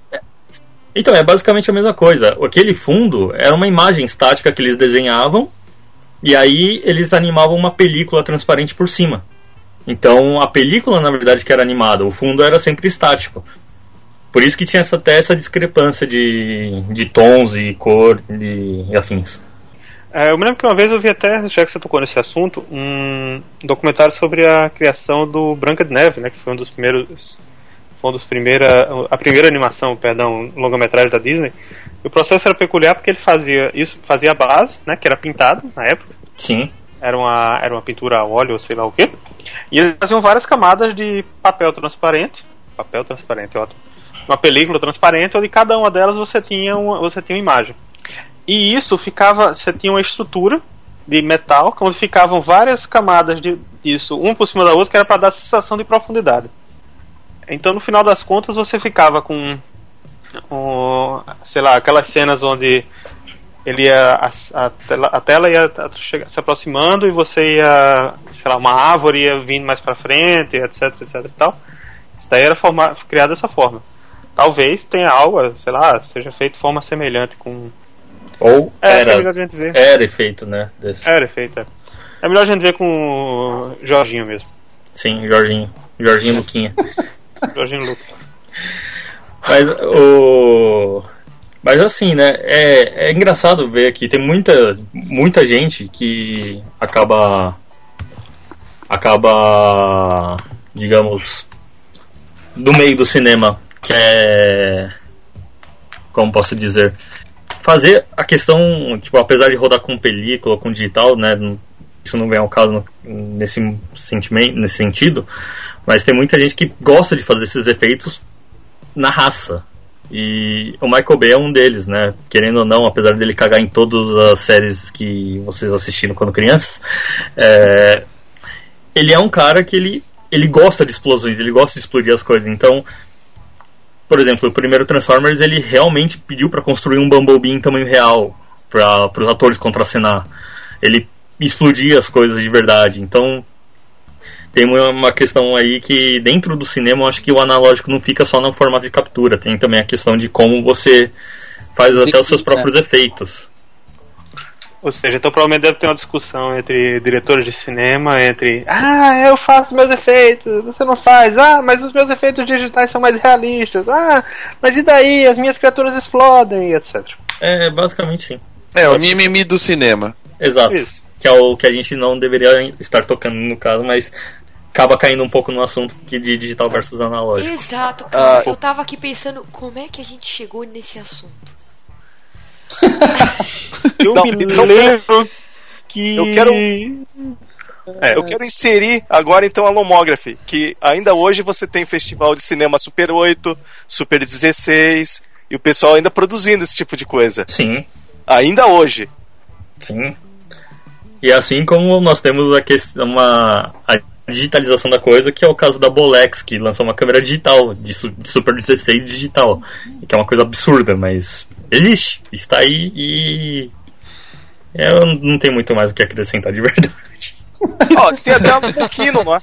Então, é basicamente a mesma coisa. Aquele fundo era uma imagem estática que eles desenhavam e aí eles animavam uma película transparente por cima. Então, a película, na verdade, que era animada, o fundo era sempre estático. Por isso que tinha essa, até essa discrepância de, de tons e cor e, e afins. É, eu me lembro que uma vez eu vi até, já que você tocou nesse assunto, um documentário sobre a criação do Branca de Neve, né? Que foi um dos primeiros. Foi um dos primeira, a primeira animação, perdão, longa-metragem da Disney. O processo era peculiar porque ele fazia isso, fazia a base, né? Que era pintado na época. Sim. Era uma, era uma pintura a óleo, sei lá o que. E eles faziam várias camadas de papel transparente. Papel transparente, ótimo. Uma película transparente, onde cada uma delas você tinha uma, você tinha uma imagem. E isso ficava. Você tinha uma estrutura de metal, onde ficavam várias camadas de, disso, uma por cima da outra, que era para dar sensação de profundidade. Então, no final das contas, você ficava com um, sei lá, aquelas cenas onde ele ia a, a, tela, a tela ia se aproximando e você ia, sei lá, uma árvore ia vindo mais para frente, etc, etc e tal. Isso daí era forma, criado dessa forma. Talvez tenha algo, sei lá, seja feito de forma semelhante com ou é, era, é era efeito, né? Desse. Era efeito, é. É melhor a gente ver com o Jorginho mesmo. Sim, Jorginho. Jorginho Luquinha. [laughs] Jorginho Luca. Mas o. Mas assim, né? É, é engraçado ver que tem muita, muita gente que acaba. Acaba. Digamos. Do meio do cinema. Que é. Como posso dizer? Fazer a questão. Tipo, apesar de rodar com película, com digital, né? Isso não vem ao caso nesse, sentimento, nesse sentido. Mas tem muita gente que gosta de fazer esses efeitos na raça. E o Michael Bay é um deles, né? Querendo ou não, apesar dele cagar em todas as séries que vocês assistiram quando crianças, é... ele é um cara que ele, ele gosta de explosões, ele gosta de explodir as coisas. Então, por exemplo, o primeiro Transformers ele realmente pediu para construir um Bumblebee em tamanho real para os atores contracenar. Ele explodia as coisas de verdade. Então, tem uma questão aí que dentro do cinema eu acho que o analógico não fica só no formato de captura, tem também a questão de como você faz até os seus próprios é. efeitos. Ou seja, então provavelmente deve ter uma discussão entre diretores de cinema, entre Ah, eu faço meus efeitos, você não faz, ah, mas os meus efeitos digitais são mais realistas, ah, mas e daí? As minhas criaturas explodem, etc. É, basicamente sim. É, o mimimi do cinema. Exato. Isso. Que é o que a gente não deveria estar tocando no caso, mas acaba caindo um pouco no assunto de digital versus analógico. Exato, cara. Uh, eu tava aqui pensando como é que a gente chegou nesse assunto. [laughs] eu não, me então, lembro que. Eu quero. É. Eu quero inserir agora então a Lomography, que ainda hoje você tem festival de cinema Super 8, Super 16, e o pessoal ainda produzindo esse tipo de coisa. Sim. Ainda hoje. Sim. E assim como nós temos a questão, uma, a digitalização da coisa, que é o caso da Bolex, que lançou uma câmera digital, de Super 16 digital, que é uma coisa absurda, mas existe, está aí e eu não tenho muito mais o que acrescentar de [laughs] verdade. Ó, oh, tem até a Lomokino lá.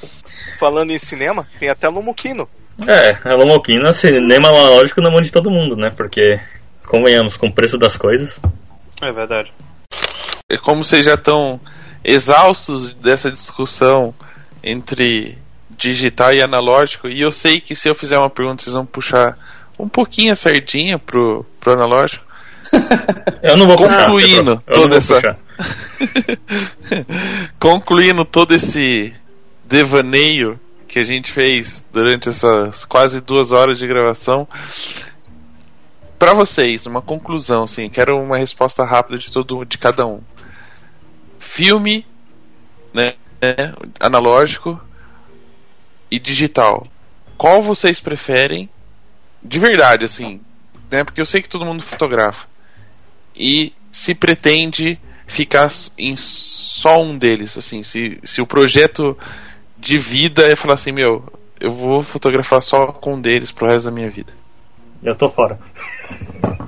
Falando em cinema, tem até a Lomokino. É, a Lomokino é cinema analógico na mão de todo mundo, né? Porque, convenhamos, com o preço das coisas. É verdade. É como vocês já estão exaustos dessa discussão entre digital e analógico, e eu sei que se eu fizer uma pergunta vocês vão puxar um pouquinho a sardinha pro, pro analógico. [laughs] Eu não vou concluindo puxar, toda essa [laughs] concluindo todo esse devaneio que a gente fez durante essas quase duas horas de gravação. Para vocês, uma conclusão, assim, quero uma resposta rápida de todo de cada um. Filme, né, né, analógico e digital. Qual vocês preferem? De verdade, assim, né? Porque eu sei que todo mundo fotografa. E se pretende ficar em só um deles, assim, se, se o projeto de vida é falar assim, meu, eu vou fotografar só com um deles pro resto da minha vida. Eu tô fora.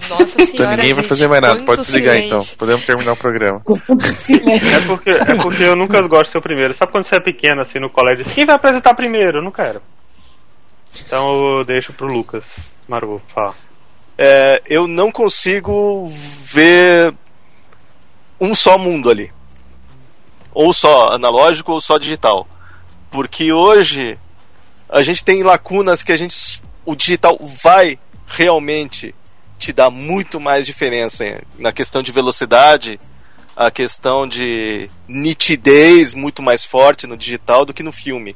Nossa senhora, então ninguém vai fazer mais nada. Pode desligar silêncio. então. Podemos terminar o programa. é, porque, é porque eu nunca gosto de ser o primeiro. Sabe quando você é pequeno assim no colégio? Quem vai apresentar primeiro? Eu não quero. Então eu deixo pro Lucas Maru falar. É, eu não consigo ver um só mundo ali. Ou só analógico ou só digital. Porque hoje a gente tem lacunas que a gente. O digital vai realmente te dá muito mais diferença na questão de velocidade, a questão de nitidez muito mais forte no digital do que no filme.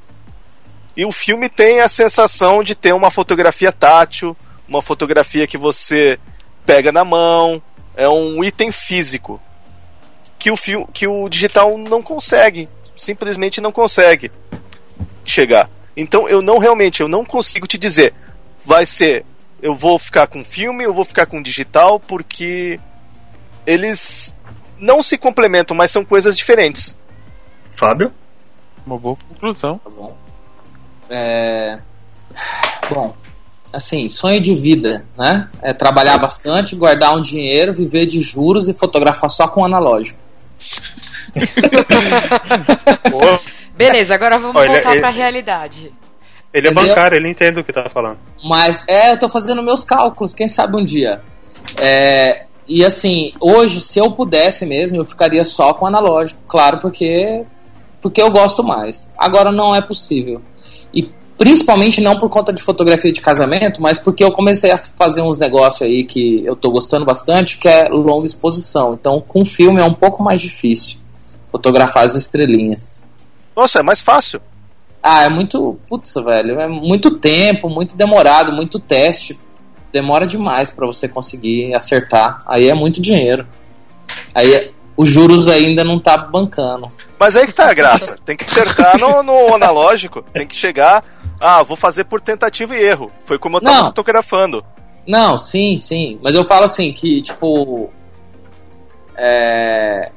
E o filme tem a sensação de ter uma fotografia tátil, uma fotografia que você pega na mão, é um item físico que o que o digital não consegue, simplesmente não consegue chegar. Então eu não realmente eu não consigo te dizer vai ser eu vou ficar com filme, eu vou ficar com digital, porque eles não se complementam, mas são coisas diferentes. Fábio? Uma boa conclusão. Tá bom. É... Bom, assim, sonho de vida, né? É trabalhar bastante, guardar um dinheiro, viver de juros e fotografar só com analógico. [laughs] Beleza, agora vamos Olha, voltar ele, pra realidade. Ele é bancário, ele entende o que tá falando. Mas é, eu tô fazendo meus cálculos, quem sabe um dia. É, e assim, hoje, se eu pudesse mesmo, eu ficaria só com analógico, claro, porque porque eu gosto mais. Agora não é possível. E principalmente não por conta de fotografia de casamento, mas porque eu comecei a fazer uns negócios aí que eu tô gostando bastante, que é longa exposição. Então, com filme é um pouco mais difícil fotografar as estrelinhas. Nossa, é mais fácil. Ah, é muito. Putz, velho. É muito tempo, muito demorado, muito teste. Demora demais para você conseguir acertar. Aí é muito dinheiro. Aí os juros ainda não tá bancando. Mas aí que tá a graça. Tem que acertar no, no [laughs] analógico. Tem que chegar. Ah, vou fazer por tentativa e erro. Foi como eu tava não. fotografando. Não, sim, sim. Mas eu falo assim que, tipo. É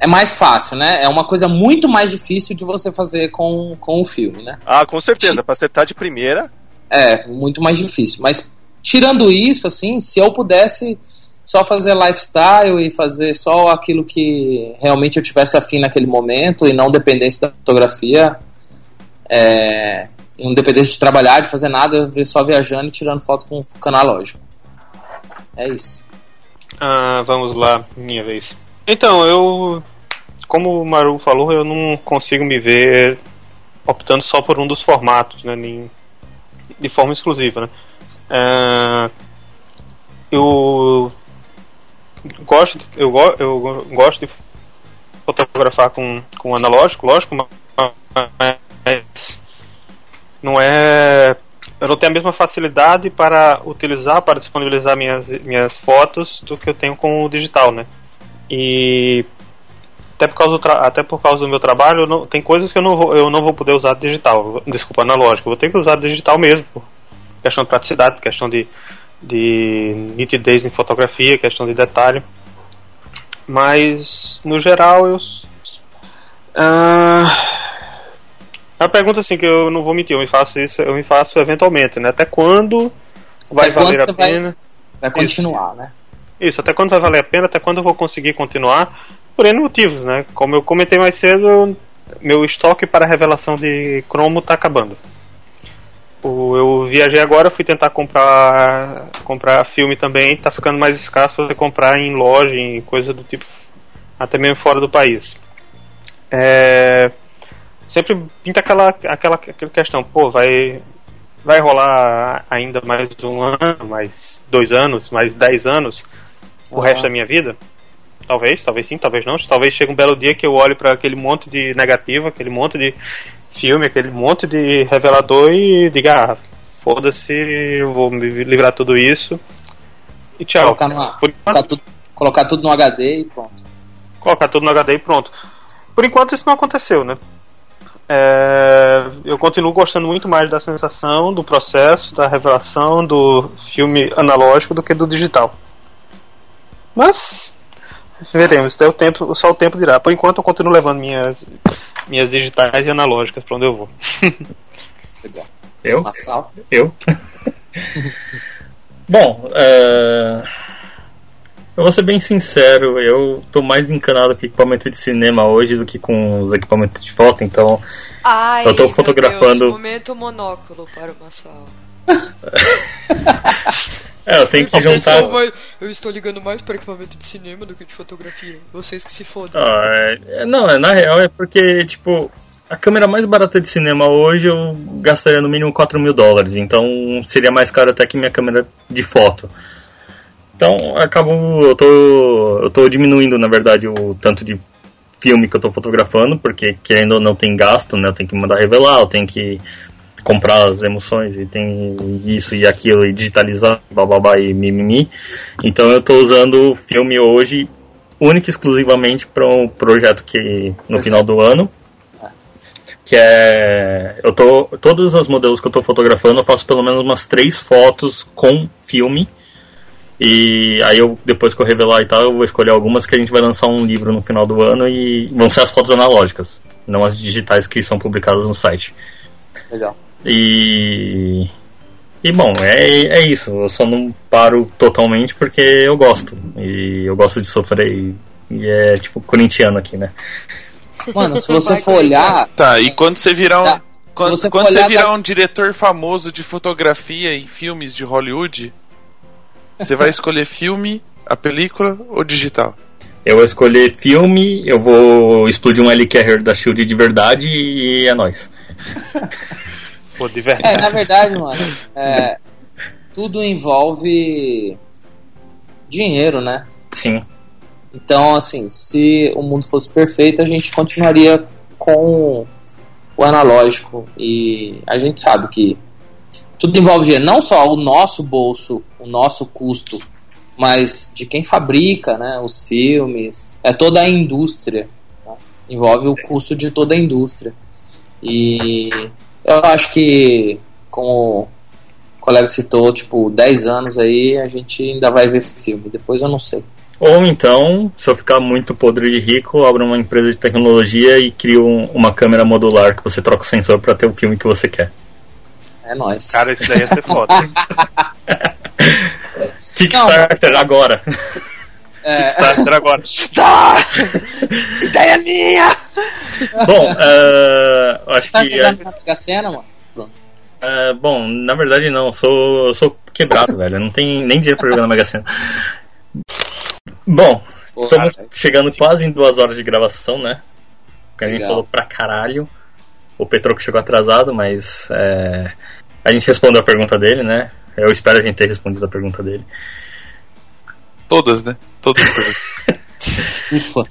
é mais fácil, né? É uma coisa muito mais difícil de você fazer com, com o filme, né? Ah, com certeza. Para acertar de primeira. É, muito mais difícil. Mas tirando isso, assim, se eu pudesse só fazer lifestyle e fazer só aquilo que realmente eu tivesse afim naquele momento e não dependesse da fotografia, é, não dependesse de trabalhar, de fazer nada, eu só viajando e tirando fotos com o analógico. É isso. Ah, vamos lá, minha vez. Então, eu. Como o Maru falou, eu não consigo me ver optando só por um dos formatos, né? Nem, de forma exclusiva, né? Uh, eu gosto eu, eu gosto de fotografar com, com analógico, lógico, mas não é eu não tenho a mesma facilidade para utilizar, para disponibilizar minhas, minhas fotos do que eu tenho com o digital, né? E até por causa do, até por causa do meu trabalho, não, tem coisas que eu não, vou, eu não vou poder usar digital. Desculpa, analógico. Eu vou ter que usar digital mesmo. Questão de praticidade, questão de, de nitidez em fotografia, questão de detalhe. Mas, no geral, eu. Uh, a pergunta assim que eu não vou mentir, eu me faço isso, eu me faço eventualmente, né? Até quando vai Até valer a pena? Vai, vai continuar, isso. né? Isso, até quando vai valer a pena, até quando eu vou conseguir continuar, por N motivos, né? Como eu comentei mais cedo, meu estoque para revelação de cromo está acabando. Eu viajei agora, fui tentar comprar comprar filme também, está ficando mais escasso para comprar em loja, em coisa do tipo, até mesmo fora do país. É, sempre pinta aquela, aquela, aquela questão, pô, vai, vai rolar ainda mais um ano, mais dois anos, mais dez anos o uhum. resto da minha vida? Talvez, talvez sim, talvez não. Talvez chegue um belo dia que eu olhe para aquele monte de negativo, aquele monte de filme, aquele monte de revelador e diga, ah, foda-se, vou me livrar tudo isso. E tchau. Colocar, numa, colocar, tudo, colocar tudo no HD e pronto. Colocar tudo no HD e pronto. Por enquanto isso não aconteceu, né? É, eu continuo gostando muito mais da sensação, do processo, da revelação do filme analógico do que do digital. Mas veremos, até o tempo, só o tempo dirá. Por enquanto eu continuo levando minhas minhas digitais e analógicas para onde eu vou. Legal. Eu? Eu? [laughs] Bom, é... eu vou ser bem sincero, eu tô mais encanado com equipamento de cinema hoje do que com os equipamentos de foto, então Ai, eu tô fotografando. Deus, momento monóculo para o Massal. [laughs] É, eu tenho que juntar. Vai... Eu estou ligando mais para equipamento de cinema do que de fotografia. Vocês que se fodam. Ah, é... Não, é, na real é porque, tipo, a câmera mais barata de cinema hoje eu gastaria no mínimo 4 mil dólares. Então seria mais caro até que minha câmera de foto. Então acabo. Eu tô. Eu tô diminuindo, na verdade, o tanto de filme que eu tô fotografando, porque querendo ou não tem gasto, né? Eu tenho que mandar revelar, eu tenho que comprar as emoções e tem isso e aquilo e digitalizar, bababá e mimimi. Então eu estou usando o filme hoje única e exclusivamente para um projeto que no final do ano que é eu tô todos os modelos que eu estou fotografando eu faço pelo menos umas três fotos com filme. E aí eu depois que eu revelar e tal eu vou escolher algumas que a gente vai lançar um livro no final do ano e vão ser as fotos analógicas não as digitais que são publicadas no site. Legal e E bom, é, é isso. Eu só não paro totalmente porque eu gosto. E eu gosto de sofrer. E, e é tipo corintiano aqui, né? Mano, se você for olhar. Tá, e quando você virar um. Tá. Quando, você, quando você virar da... um diretor famoso de fotografia em filmes de Hollywood, você vai escolher filme, a película ou digital? Eu vou escolher filme, eu vou explodir um L-Carrier da Shield de verdade e é nóis. [laughs] Pô, de verdade. É, na verdade, mano, é, tudo envolve dinheiro, né? Sim. Então, assim, se o mundo fosse perfeito, a gente continuaria com o analógico. E a gente sabe que tudo envolve dinheiro, não só o nosso bolso, o nosso custo, mas de quem fabrica né, os filmes, é toda a indústria. Tá? Envolve o custo de toda a indústria. E eu acho que, como o colega citou, tipo, 10 anos aí a gente ainda vai ver filme. Depois eu não sei. Ou então, se eu ficar muito podre de rico, abro uma empresa de tecnologia e crio um, uma câmera modular que você troca o sensor para ter o filme que você quer. É nóis. Cara, isso daí ia ser foda. [laughs] Kickstarter não, agora. [laughs] É... Kickstarter agora. [laughs] Tá! Ideia minha! Bom, uh, acho tá que. Tá na Mega Sena, mano? Uh, bom, na verdade não, sou, sou quebrado, velho. Não tem nem dinheiro pra jogar na Mega Sena. Bom, Porra, estamos cara. chegando quase em duas horas de gravação, né? Porque a gente Legal. falou pra caralho. O Petroco chegou atrasado, mas é, a gente respondeu a pergunta dele, né? Eu espero a gente ter respondido a pergunta dele. Todas, né? Todas [laughs] Ufa.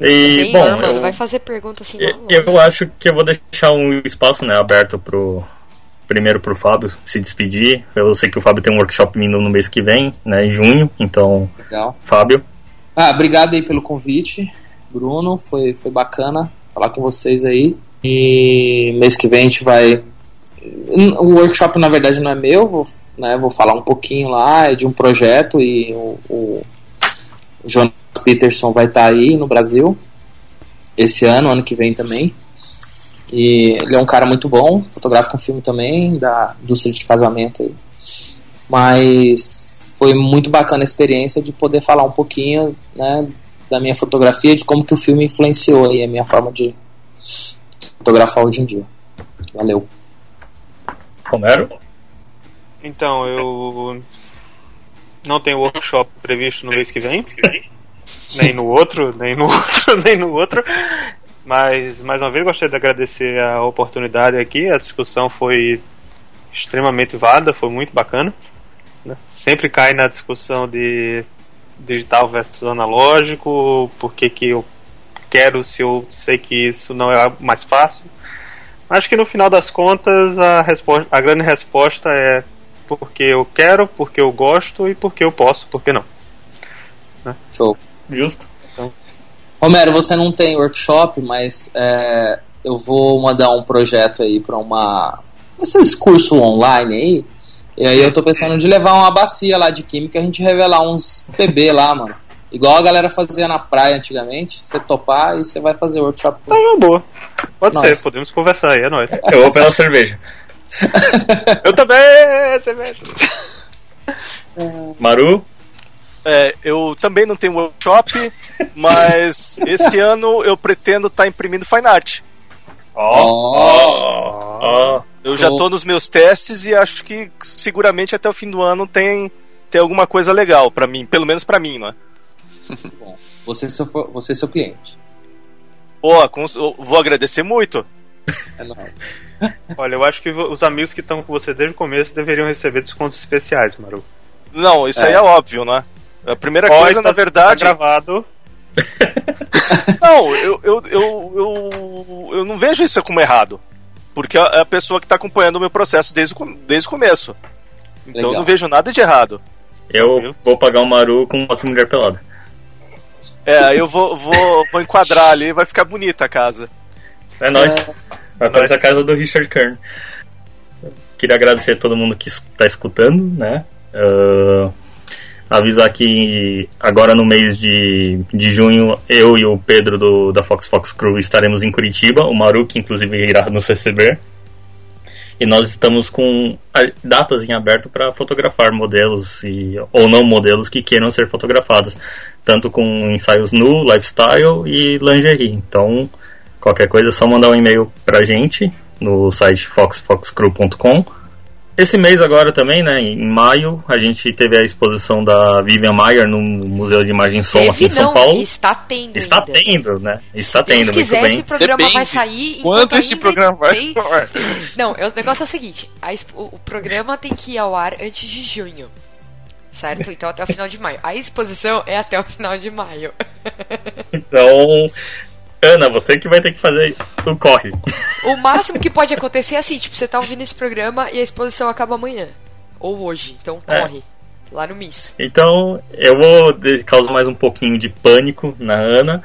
E, Sim, bom, não, eu, vai fazer pergunta assim. Eu, eu acho que eu vou deixar um espaço né, aberto pro, primeiro pro Fábio se despedir. Eu sei que o Fábio tem um workshop vindo no mês que vem, né, em junho, então, Legal. Fábio. Ah, obrigado aí pelo convite, Bruno, foi, foi bacana falar com vocês aí. E mês que vem a gente vai. O workshop na verdade não é meu, vou, né, vou falar um pouquinho lá é de um projeto e o, o Jonas Peterson vai estar tá aí no Brasil esse ano, ano que vem também. E ele é um cara muito bom, fotografa com filme também, da indústria de casamento. Mas foi muito bacana a experiência de poder falar um pouquinho né, da minha fotografia, de como que o filme influenciou aí a minha forma de fotografar hoje em dia. Valeu. Romero? Então, eu não tenho workshop previsto no mês que vem. nem no outro, nem no outro, [laughs] nem no outro. Mas, mais uma vez, gostaria de agradecer a oportunidade aqui. A discussão foi extremamente válida, foi muito bacana. Né? Sempre cai na discussão de digital versus analógico, por que, que eu quero se eu sei que isso não é mais fácil. Acho que no final das contas a, resposta, a grande resposta é porque eu quero, porque eu gosto e porque eu posso, porque não. Né? Show. Justo. Romero, você não tem workshop, mas é, eu vou mandar um projeto aí para uma. Esses cursos online aí. E aí eu tô pensando de levar uma bacia lá de química e a gente revelar uns PB lá, mano. Igual a galera fazia na praia antigamente. Você topar e você vai fazer workshop. Tá uma boa. Pode ser, podemos conversar aí, é nóis. [laughs] Eu vou pela cerveja. [laughs] eu também, cerveja. [laughs] Maru? É, eu também não tenho workshop, mas esse ano eu pretendo estar tá imprimindo fine art. Oh, oh, oh. Eu já estou nos meus testes e acho que seguramente até o fim do ano tem, tem alguma coisa legal para mim, pelo menos para mim, não é? Bom, você é seu, você é seu cliente. Pô, vou agradecer muito. É [laughs] Olha, eu acho que os amigos que estão com você desde o começo deveriam receber descontos especiais, Maru. Não, isso é. aí é óbvio, né? A primeira coisa, tá, na verdade. Tá gravado. [laughs] não, eu, eu, eu, eu, eu não vejo isso como errado. Porque é a pessoa que está acompanhando o meu processo desde, o, desde o começo. Então Legal. eu não vejo nada de errado. Eu vou pagar o Maru com uma mulher pelada. É, eu vou, vou, vou enquadrar ali vai ficar bonita a casa. É nóis. É... Vai parecer a casa do Richard Kern. Queria agradecer a todo mundo que está escutando, né? Uh, avisar que agora no mês de, de junho eu e o Pedro do, da Fox Fox Crew estaremos em Curitiba, o Maru que inclusive irá nos receber. E nós estamos com datas em aberto para fotografar modelos e, ou não modelos que queiram ser fotografados, tanto com ensaios nu, lifestyle e lingerie. Então, qualquer coisa é só mandar um e-mail para a gente no site foxfoxcrew.com esse mês agora também, né, em maio, a gente teve a exposição da Vivian Maier no Museu de Imagem e Som teve, aqui em São não, Paulo. Está tendo. Está ainda. tendo, né? Está Se tendo, Deus quiser, muito bem. esse programa Depende. vai sair. Quanto esse programa vai? tem... [laughs] Não, o negócio é o seguinte: expo... o programa tem que ir ao ar antes de junho. Certo? Então até o final de maio. A exposição é até o final de maio. [laughs] Então, Ana, você que vai ter que fazer o corre. O máximo que pode acontecer é assim, tipo, você tá ouvindo esse programa e a exposição acaba amanhã. Ou hoje. Então É. corre. Lá no Miss. Então, eu vou causar mais um pouquinho de pânico na Ana.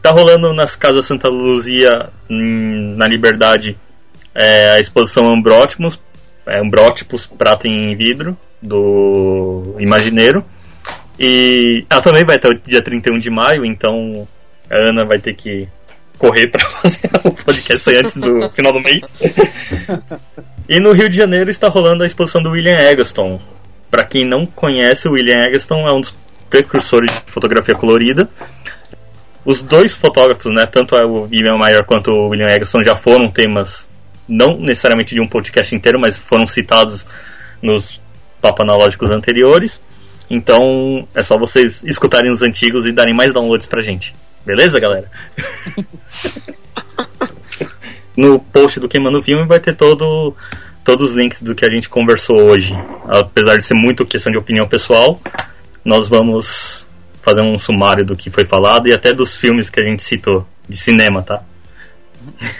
Tá rolando nas Casas Santa Luzia, na Liberdade, é, a exposição Ambrótimos, é, Ambrótipos Prata em Vidro, do Imagineiro. E ela também vai até o dia 31 de maio, então a Ana vai ter que correr para [laughs] fazer o podcast antes do final do mês. E no Rio de Janeiro está rolando a exposição do William Eggleston. Para quem não conhece, o William Eggleston é um dos precursores de fotografia colorida. Os dois fotógrafos, né, tanto o William Mayer quanto o William Eggleston, já foram temas, não necessariamente de um podcast inteiro, mas foram citados nos papo analógicos anteriores. Então é só vocês escutarem os antigos e darem mais downloads pra gente. Beleza, galera? no post do Queimando o Filme vai ter todo, todos os links do que a gente conversou hoje. Apesar de ser muito questão de opinião pessoal, nós vamos fazer um sumário do que foi falado e até dos filmes que a gente citou, de cinema, tá?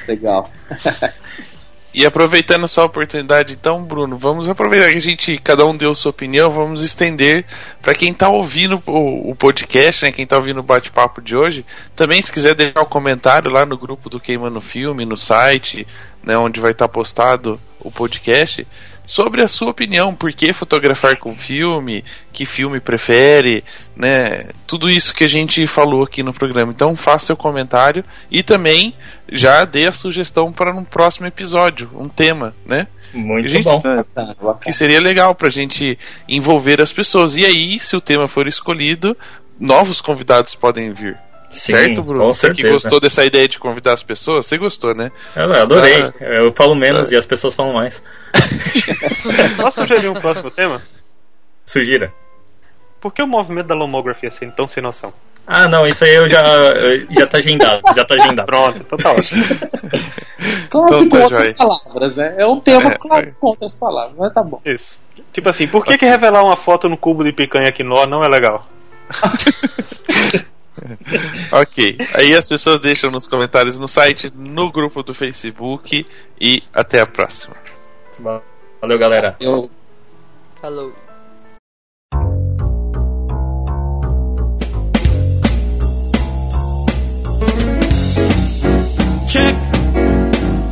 Legal. [laughs] E aproveitando só a oportunidade, então, Bruno, vamos aproveitar que a gente, cada um deu sua opinião, vamos estender para quem tá ouvindo o, o podcast, né, quem tá ouvindo o bate-papo de hoje, também se quiser deixar um comentário lá no grupo do Queimando Filme, no site, né, onde vai estar postado o podcast, sobre a sua opinião, por que fotografar com filme, que filme prefere, né? Tudo isso que a gente falou aqui no programa. Então faça seu comentário e também já dê a sugestão para um próximo episódio, um tema, né? Muito A gente bom. tá- que seria legal pra gente envolver as pessoas. E aí, se o tema for escolhido, novos convidados podem vir. Sim, certo, Bruno? Você que certeza. gostou dessa ideia de convidar as pessoas, você gostou, né? Eu adorei. Tá. Eu falo menos Tá. e as pessoas falam mais. [laughs] Posso sugerir um próximo tema? Sugira. Por que o movimento da lomografia assim tão sem noção? Ah, não, isso aí eu já, eu- já tá agendado. Já tá agendado. Pronto, então tá ótimo. [laughs] Claro Então que tá com outras joia. palavras, né? É um tema, É, claro, é. com outras palavras, mas tá bom. Isso. Tipo assim, por que, que revelar uma foto no cubo de picanha aqui nó não é legal? [laughs] [laughs] Ok. Aí as pessoas deixam nos comentários no site, no grupo do Facebook e até a próxima. Valeu, galera. Eu Falou. Check.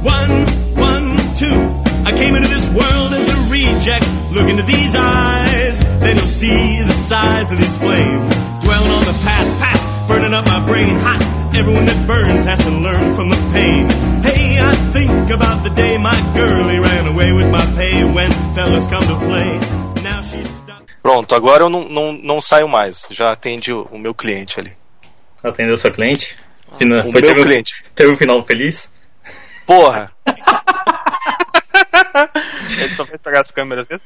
One, one, two. I came into this world as a reject. Look into these eyes, then you'll see the size of these flames. Dwelling on the past, past, burning up my brain hot. Everyone that burns has to learn from the pain. Hey, I think about the day my girlie ran away with my pay when fellas come to play. Now she's stuck. Pronto, agora eu não, não, não saio mais. Já atendi o, o meu cliente ali. Atendeu seu cliente? Fina- O foi- meu teve, cliente. teve um final feliz? Porra! [laughs] Ele só vai pegar as câmeras mesmo?